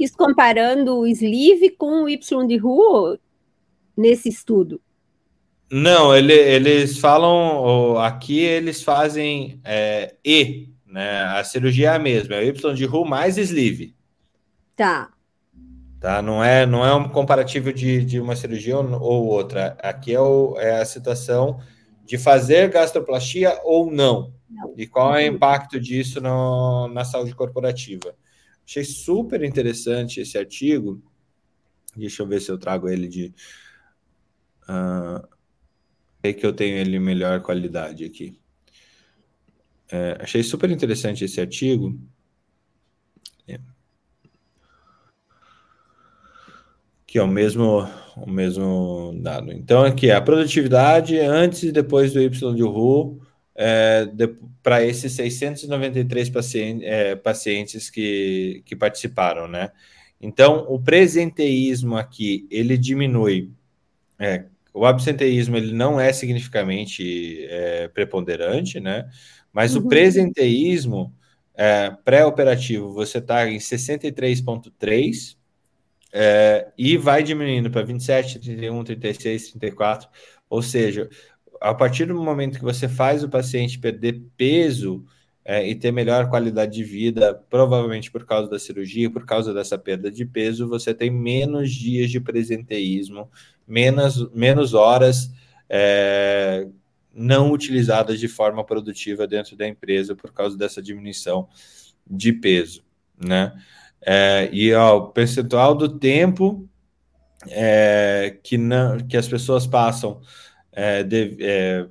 isso comparando o sleeve com o Y de rua nesse estudo? Não, ele, eles falam, aqui eles fazem é, E, né? A cirurgia é a mesma, é o Y de Ru mais sleeve. Tá. Tá? Não, é, não é um comparativo de, de uma cirurgia ou, ou outra. Aqui é, o, é a situação de fazer gastroplastia ou não. não. E qual é o impacto disso no, na saúde corporativa. Achei super interessante esse artigo. Deixa eu ver se eu trago ele de. Uh, é que eu tenho ele melhor qualidade aqui. É, achei super interessante esse artigo. É. Que é o mesmo, o mesmo dado. Então, aqui, a produtividade antes e depois do Y de RU é, para esses 693 paciente, é, pacientes que, que participaram, né? Então, o presenteísmo aqui, ele diminui é, o absenteísmo ele não é significativamente é, preponderante, né? Mas uhum. o presenteísmo é, pré-operativo você está em 63,3 é, e vai diminuindo para 27, 31, 36, 34. Ou seja, a partir do momento que você faz o paciente perder peso é, e ter melhor qualidade de vida, provavelmente por causa da cirurgia, por causa dessa perda de peso, você tem menos dias de presenteísmo menos, menos horas é, não utilizadas de forma produtiva dentro da empresa por causa dessa diminuição de peso, né? É, e ó, o percentual do tempo é, que, não, que as pessoas passam, é, de, é,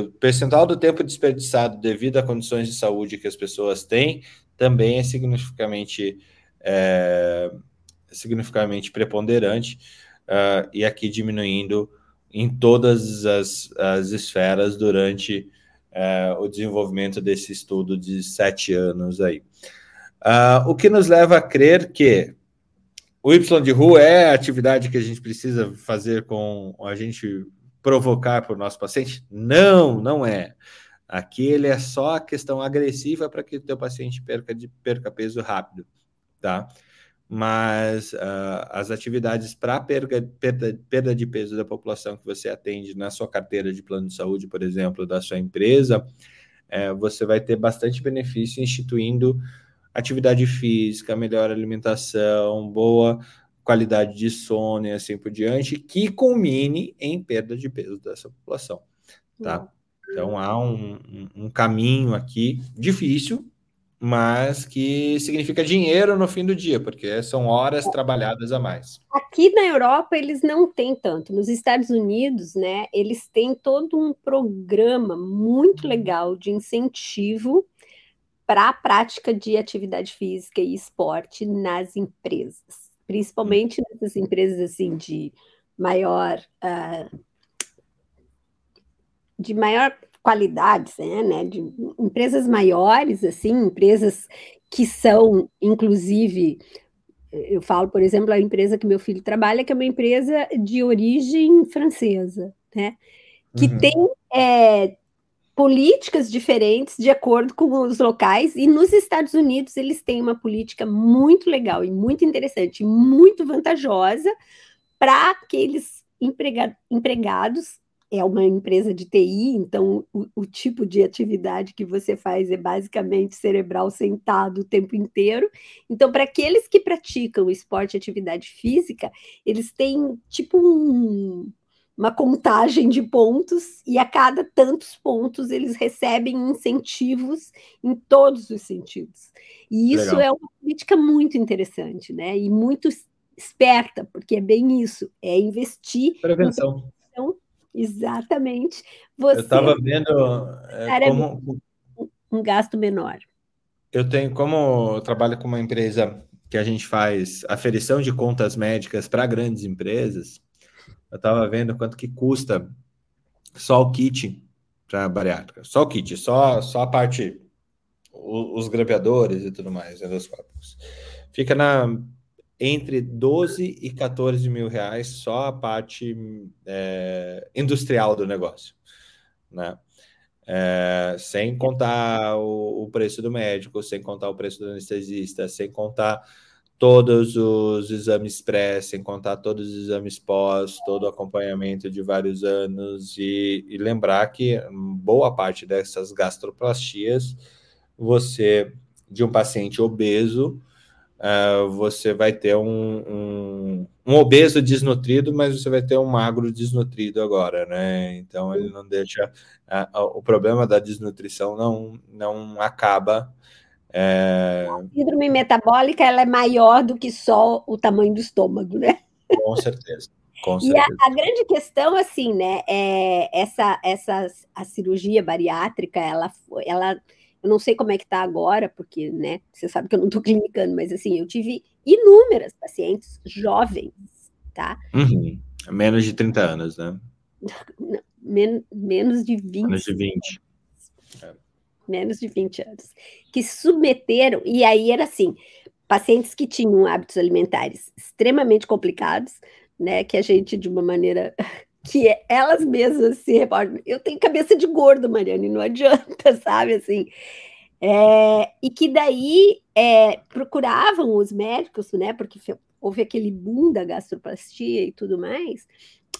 o percentual do tempo desperdiçado devido a condições de saúde que as pessoas têm também é significativamente, é, significativamente preponderante uh, e aqui diminuindo em todas as, as esferas durante uh, o desenvolvimento desse estudo de sete anos aí. Uh, o que nos leva a crer que o Y de rua é a atividade que a gente precisa fazer com a gente provocar para o nosso paciente? Não, não é. Aqui ele é só a questão agressiva para que o teu paciente perca, de, perca peso rápido, tá? mas uh, as atividades para perda, perda, perda de peso da população que você atende na sua carteira de plano de saúde, por exemplo, da sua empresa, é, você vai ter bastante benefício instituindo atividade física, melhor alimentação, boa qualidade de sono e assim por diante, que culmine em perda de peso dessa população, tá? Então há um, um, um caminho aqui difícil, mas que significa dinheiro no fim do dia, porque são horas trabalhadas a mais. Aqui na Europa eles não têm tanto. Nos Estados Unidos, né, eles têm todo um programa muito legal de incentivo para a prática de atividade física e esporte nas empresas, principalmente nessas empresas assim de maior uh, de maior qualidades, né, né, de empresas maiores, assim, empresas que são, inclusive, eu falo, por exemplo, a empresa que meu filho trabalha, que é uma empresa de origem francesa, né, que uhum. tem é, políticas diferentes de acordo com os locais, e nos Estados Unidos eles têm uma política muito legal e muito interessante, muito vantajosa para aqueles emprega empregados. É uma empresa de TI, então o, o, tipo de atividade que você faz é basicamente cerebral sentado o tempo inteiro. Então, para aqueles que praticam esporte e atividade física, eles têm tipo um, uma contagem de pontos e a cada tantos pontos eles recebem incentivos em todos os sentidos. E isso Legal. é uma política muito interessante, né? E muito esperta, porque é bem isso, é investir prevenção. prevenção exatamente. Você Eu estava vendo é, como um gasto menor. Eu tenho como eu trabalho com uma empresa que a gente faz aferição de contas médicas para grandes empresas eu estava vendo quanto que custa só o kit para bariátrica. Só o kit, só, só a parte, os grampeadores e tudo mais, endoscópicos. Fica na entre 12 e 14 mil reais só a parte é, industrial do negócio, né? É, sem contar o, o, preço do médico, sem contar o preço do anestesista, sem contar todos os exames pré, sem contar todos os exames pós, todo o acompanhamento de vários anos, e, e lembrar que boa parte dessas gastroplastias, você, de um paciente obeso, uh, você vai ter um, um, um, obeso desnutrido, mas você vai ter um magro desnutrido agora, né? Então ele não deixa. Uh, o problema da desnutrição não, não acaba é... A síndrome metabólica ela é maior do que só o tamanho do estômago, né? Com certeza. Com certeza. E a, a, grande questão, assim, né, é essa, essa a cirurgia bariátrica, ela, ela, eu não sei como é que está agora, porque, né, você sabe que eu não estou clinicando, mas assim, eu tive inúmeras pacientes jovens, tá? Uhum. Menos de 30 anos, né? Men menos de 20. Menos de 20 menos de 20 anos, que submeteram, e aí era assim, pacientes que tinham hábitos alimentares extremamente complicados, né, que a gente, de uma maneira que elas mesmas se reportam, eu tenho cabeça de gordo, Mariane, não adianta, sabe, assim, é, e que daí é, procuravam os médicos, né, porque houve aquele boom da gastroplastia e tudo mais,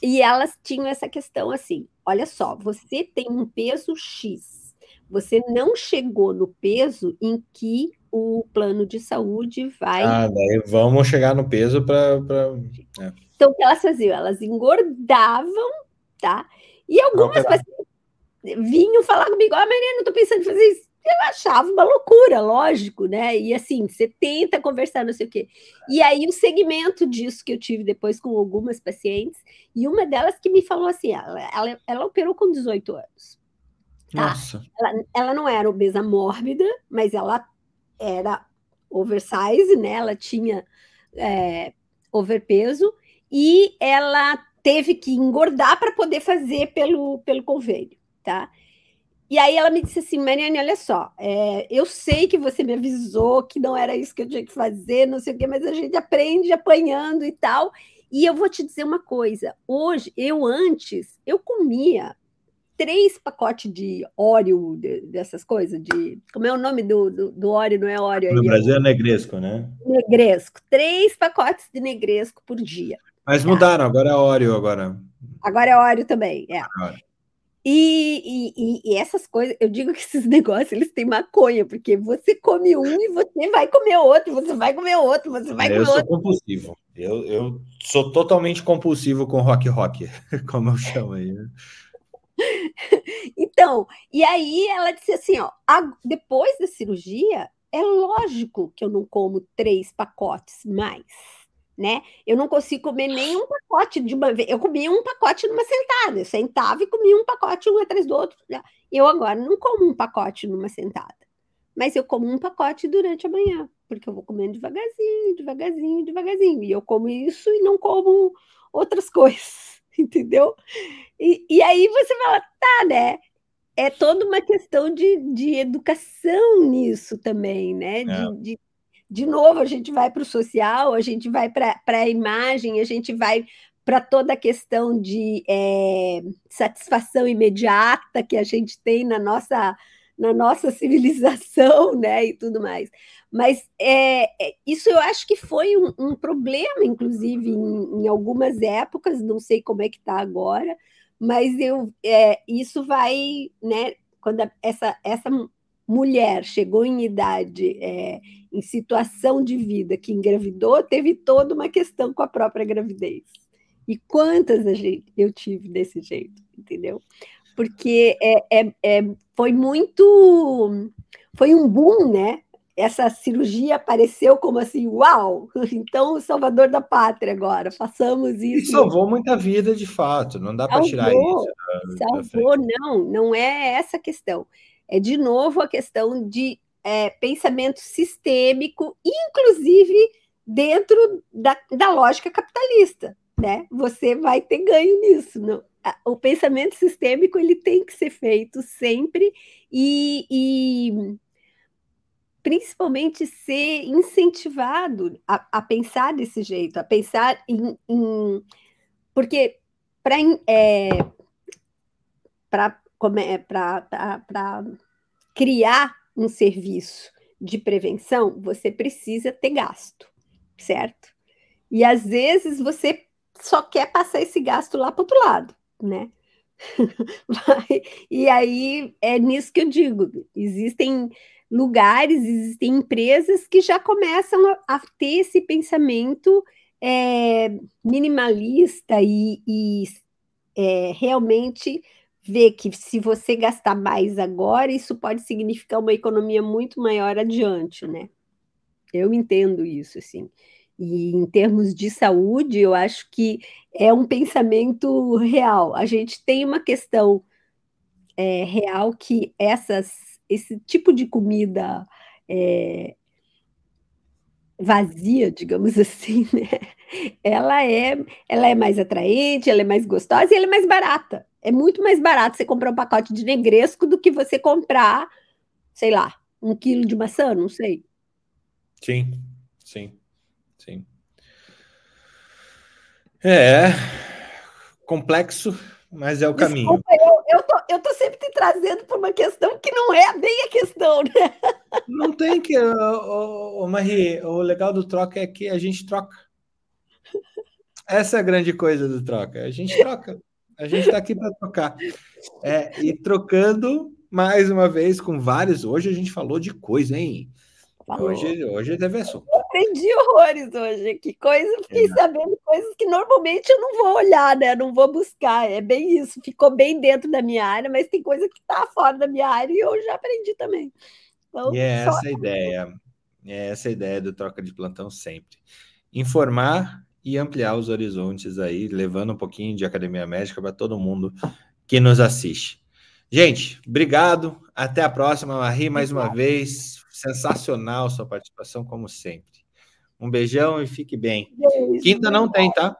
e elas tinham essa questão assim, olha só, você tem um peso X, você não chegou no peso em que o plano de saúde vai. Ah, daí vamos chegar no peso para. Pra... É. Então, o que elas faziam? Elas engordavam, tá? E algumas pacientes vinham falar comigo: Ah, Maria, não estou pensando em fazer isso. Eu achava uma loucura, lógico, né? E assim, você tenta conversar, não sei o quê. E aí, o segmento disso que eu tive depois com algumas pacientes, e uma delas que me falou assim: ela, ela, ela operou com 18 anos. Tá? Nossa. Ela, ela não era obesa mórbida, mas ela era oversize, né? Ela tinha é, overpeso e ela teve que engordar para poder fazer pelo, pelo convênio, tá? E aí ela me disse assim, Mariane, olha só, é, eu sei que você me avisou que não era isso que eu tinha que fazer, não sei o quê, mas a gente aprende apanhando e tal. E eu vou te dizer uma coisa, hoje, eu antes, eu comia três pacotes de óleo, de, dessas coisas, de. Como é o nome do, do, do óleo? Não é óleo No aí, Brasil é negresco, né? Negresco. Três pacotes de negresco por dia. Mas tá? mudaram, agora é óleo agora. Agora é óleo também, é. E, e, e, essas coisas, eu digo que esses negócios eles têm maconha, porque você come um e você vai comer outro, você vai comer outro, você vai eu comer outro. Eu sou compulsivo. Eu, eu sou totalmente compulsivo com rock rock, como eu chamo aí. Né? então, e aí ela disse assim: ó, depois da cirurgia, é lógico que eu não como três pacotes mais, né? Eu não consigo comer nenhum pacote de uma vez. Eu comia um pacote numa sentada, eu sentava e comia um pacote um atrás do outro. Eu agora não como um pacote numa sentada, mas eu como um pacote durante a manhã, porque eu vou comendo devagarzinho, devagarzinho, devagarzinho. E eu como isso e não como outras coisas, entendeu? E, e aí você fala, tá, né? É toda uma questão de, de educação nisso também, né? É. De, de, de novo, a gente vai para o social, a gente vai para a imagem, a gente vai para toda a questão de é, satisfação imediata que a gente tem na nossa, na nossa civilização, né, e tudo mais. Mas é, é, isso eu acho que foi um, um problema, inclusive, em, em, algumas épocas, não sei como é que está agora, mas eu, é, isso vai, né, quando a, essa, essa mulher chegou em idade, é, em situação de vida, que engravidou, teve toda uma questão com a própria gravidez. E quantas eu tive desse jeito, entendeu? Porque é, é, é, foi muito. Foi um boom, né? Essa cirurgia apareceu como assim, uau! Então, o salvador da pátria agora, façamos isso. E salvou muita vida, de fato, não dá para tirar isso. Da, salvou, da não, não é essa a questão. É, de novo, a questão de é, pensamento sistêmico, inclusive dentro da, da lógica capitalista né? Você vai ter ganho nisso. Não? O pensamento sistêmico ele tem que ser feito sempre e, e principalmente ser incentivado a, a, pensar desse jeito, a pensar em, em porque para é, para criar um serviço de prevenção, você precisa ter gasto, certo? E às vezes você só quer passar esse gasto lá para outro lado, né? e aí é nisso que eu digo: existem lugares, existem empresas que já começam a, a ter esse pensamento é, minimalista e, e é, realmente ver que se você gastar mais agora, isso pode significar uma economia muito maior adiante, né? Eu entendo isso, assim. E em termos de saúde, eu acho que é um pensamento real. A gente tem uma questão é, real que essas, esse tipo de comida é, vazia, digamos assim, né? ela é, ela é mais atraente, ela é mais gostosa e ela é mais barata. É muito mais barato você comprar um pacote de negresco do que você comprar, sei lá, um quilo de maçã, não sei. Sim, sim. Sim. É complexo, mas é o Desculpa, caminho. Eu, eu, tô, eu tô sempre te trazendo por uma questão que não é bem a questão, né? Não tem que. Ô, ô, Marie, o legal do troca é que a gente troca. Essa é a grande coisa do troca. A gente troca. A gente está aqui para trocar. É, e trocando mais uma vez com vários. Hoje a gente falou de coisa, hein? Falou. Hoje, hoje teve assunto. Eu aprendi horrores hoje. Que coisa, fiquei sabendo coisas que normalmente eu não vou olhar, né? Não vou buscar. É bem isso. Ficou bem dentro da minha área, mas tem coisa que está fora da minha área e eu já aprendi também. Então, e é só... essa a ideia. É essa a ideia do troca de plantão sempre. Informar e ampliar os horizontes aí, levando um pouquinho de academia médica para todo mundo que nos assiste. Gente, obrigado. Até a próxima, Marie, mais uma vez. Sensacional sua participação, como sempre. Um beijão e fique bem. Beijo, Quinta não tem, tá?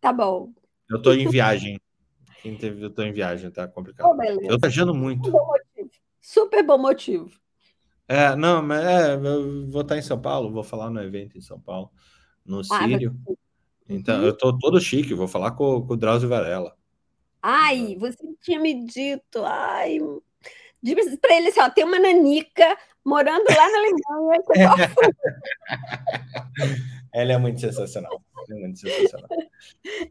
Tá bom. Eu tô em viagem. Quinta eu tô em viagem, tá complicado. Oh, eu tô viajando muito. Bom Super bom motivo. É, não, mas é, eu vou estar em São Paulo, vou falar no evento em São Paulo, no ah, Sírio. Então, uhum. eu tô todo chique, vou falar com, com o Drauzio Varela. Ai, você tinha me dito, ai, Diz para ele assim: ó, tem uma nanica morando lá na Alemanha. Ela é muito sensacional. é muito sensacional.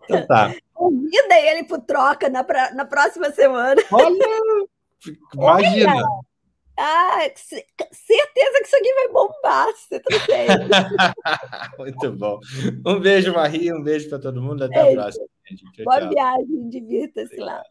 Então tá. Convida ele pro troca na, pra, na próxima semana. Olha! Imagina! Olha. Ah, certeza que isso aqui vai bombar, você tá Muito bom. Um beijo, Maria, um beijo para todo mundo. Até beijo. a próxima. Gente. Tchau, Boa tchau. viagem, divirta-se lá.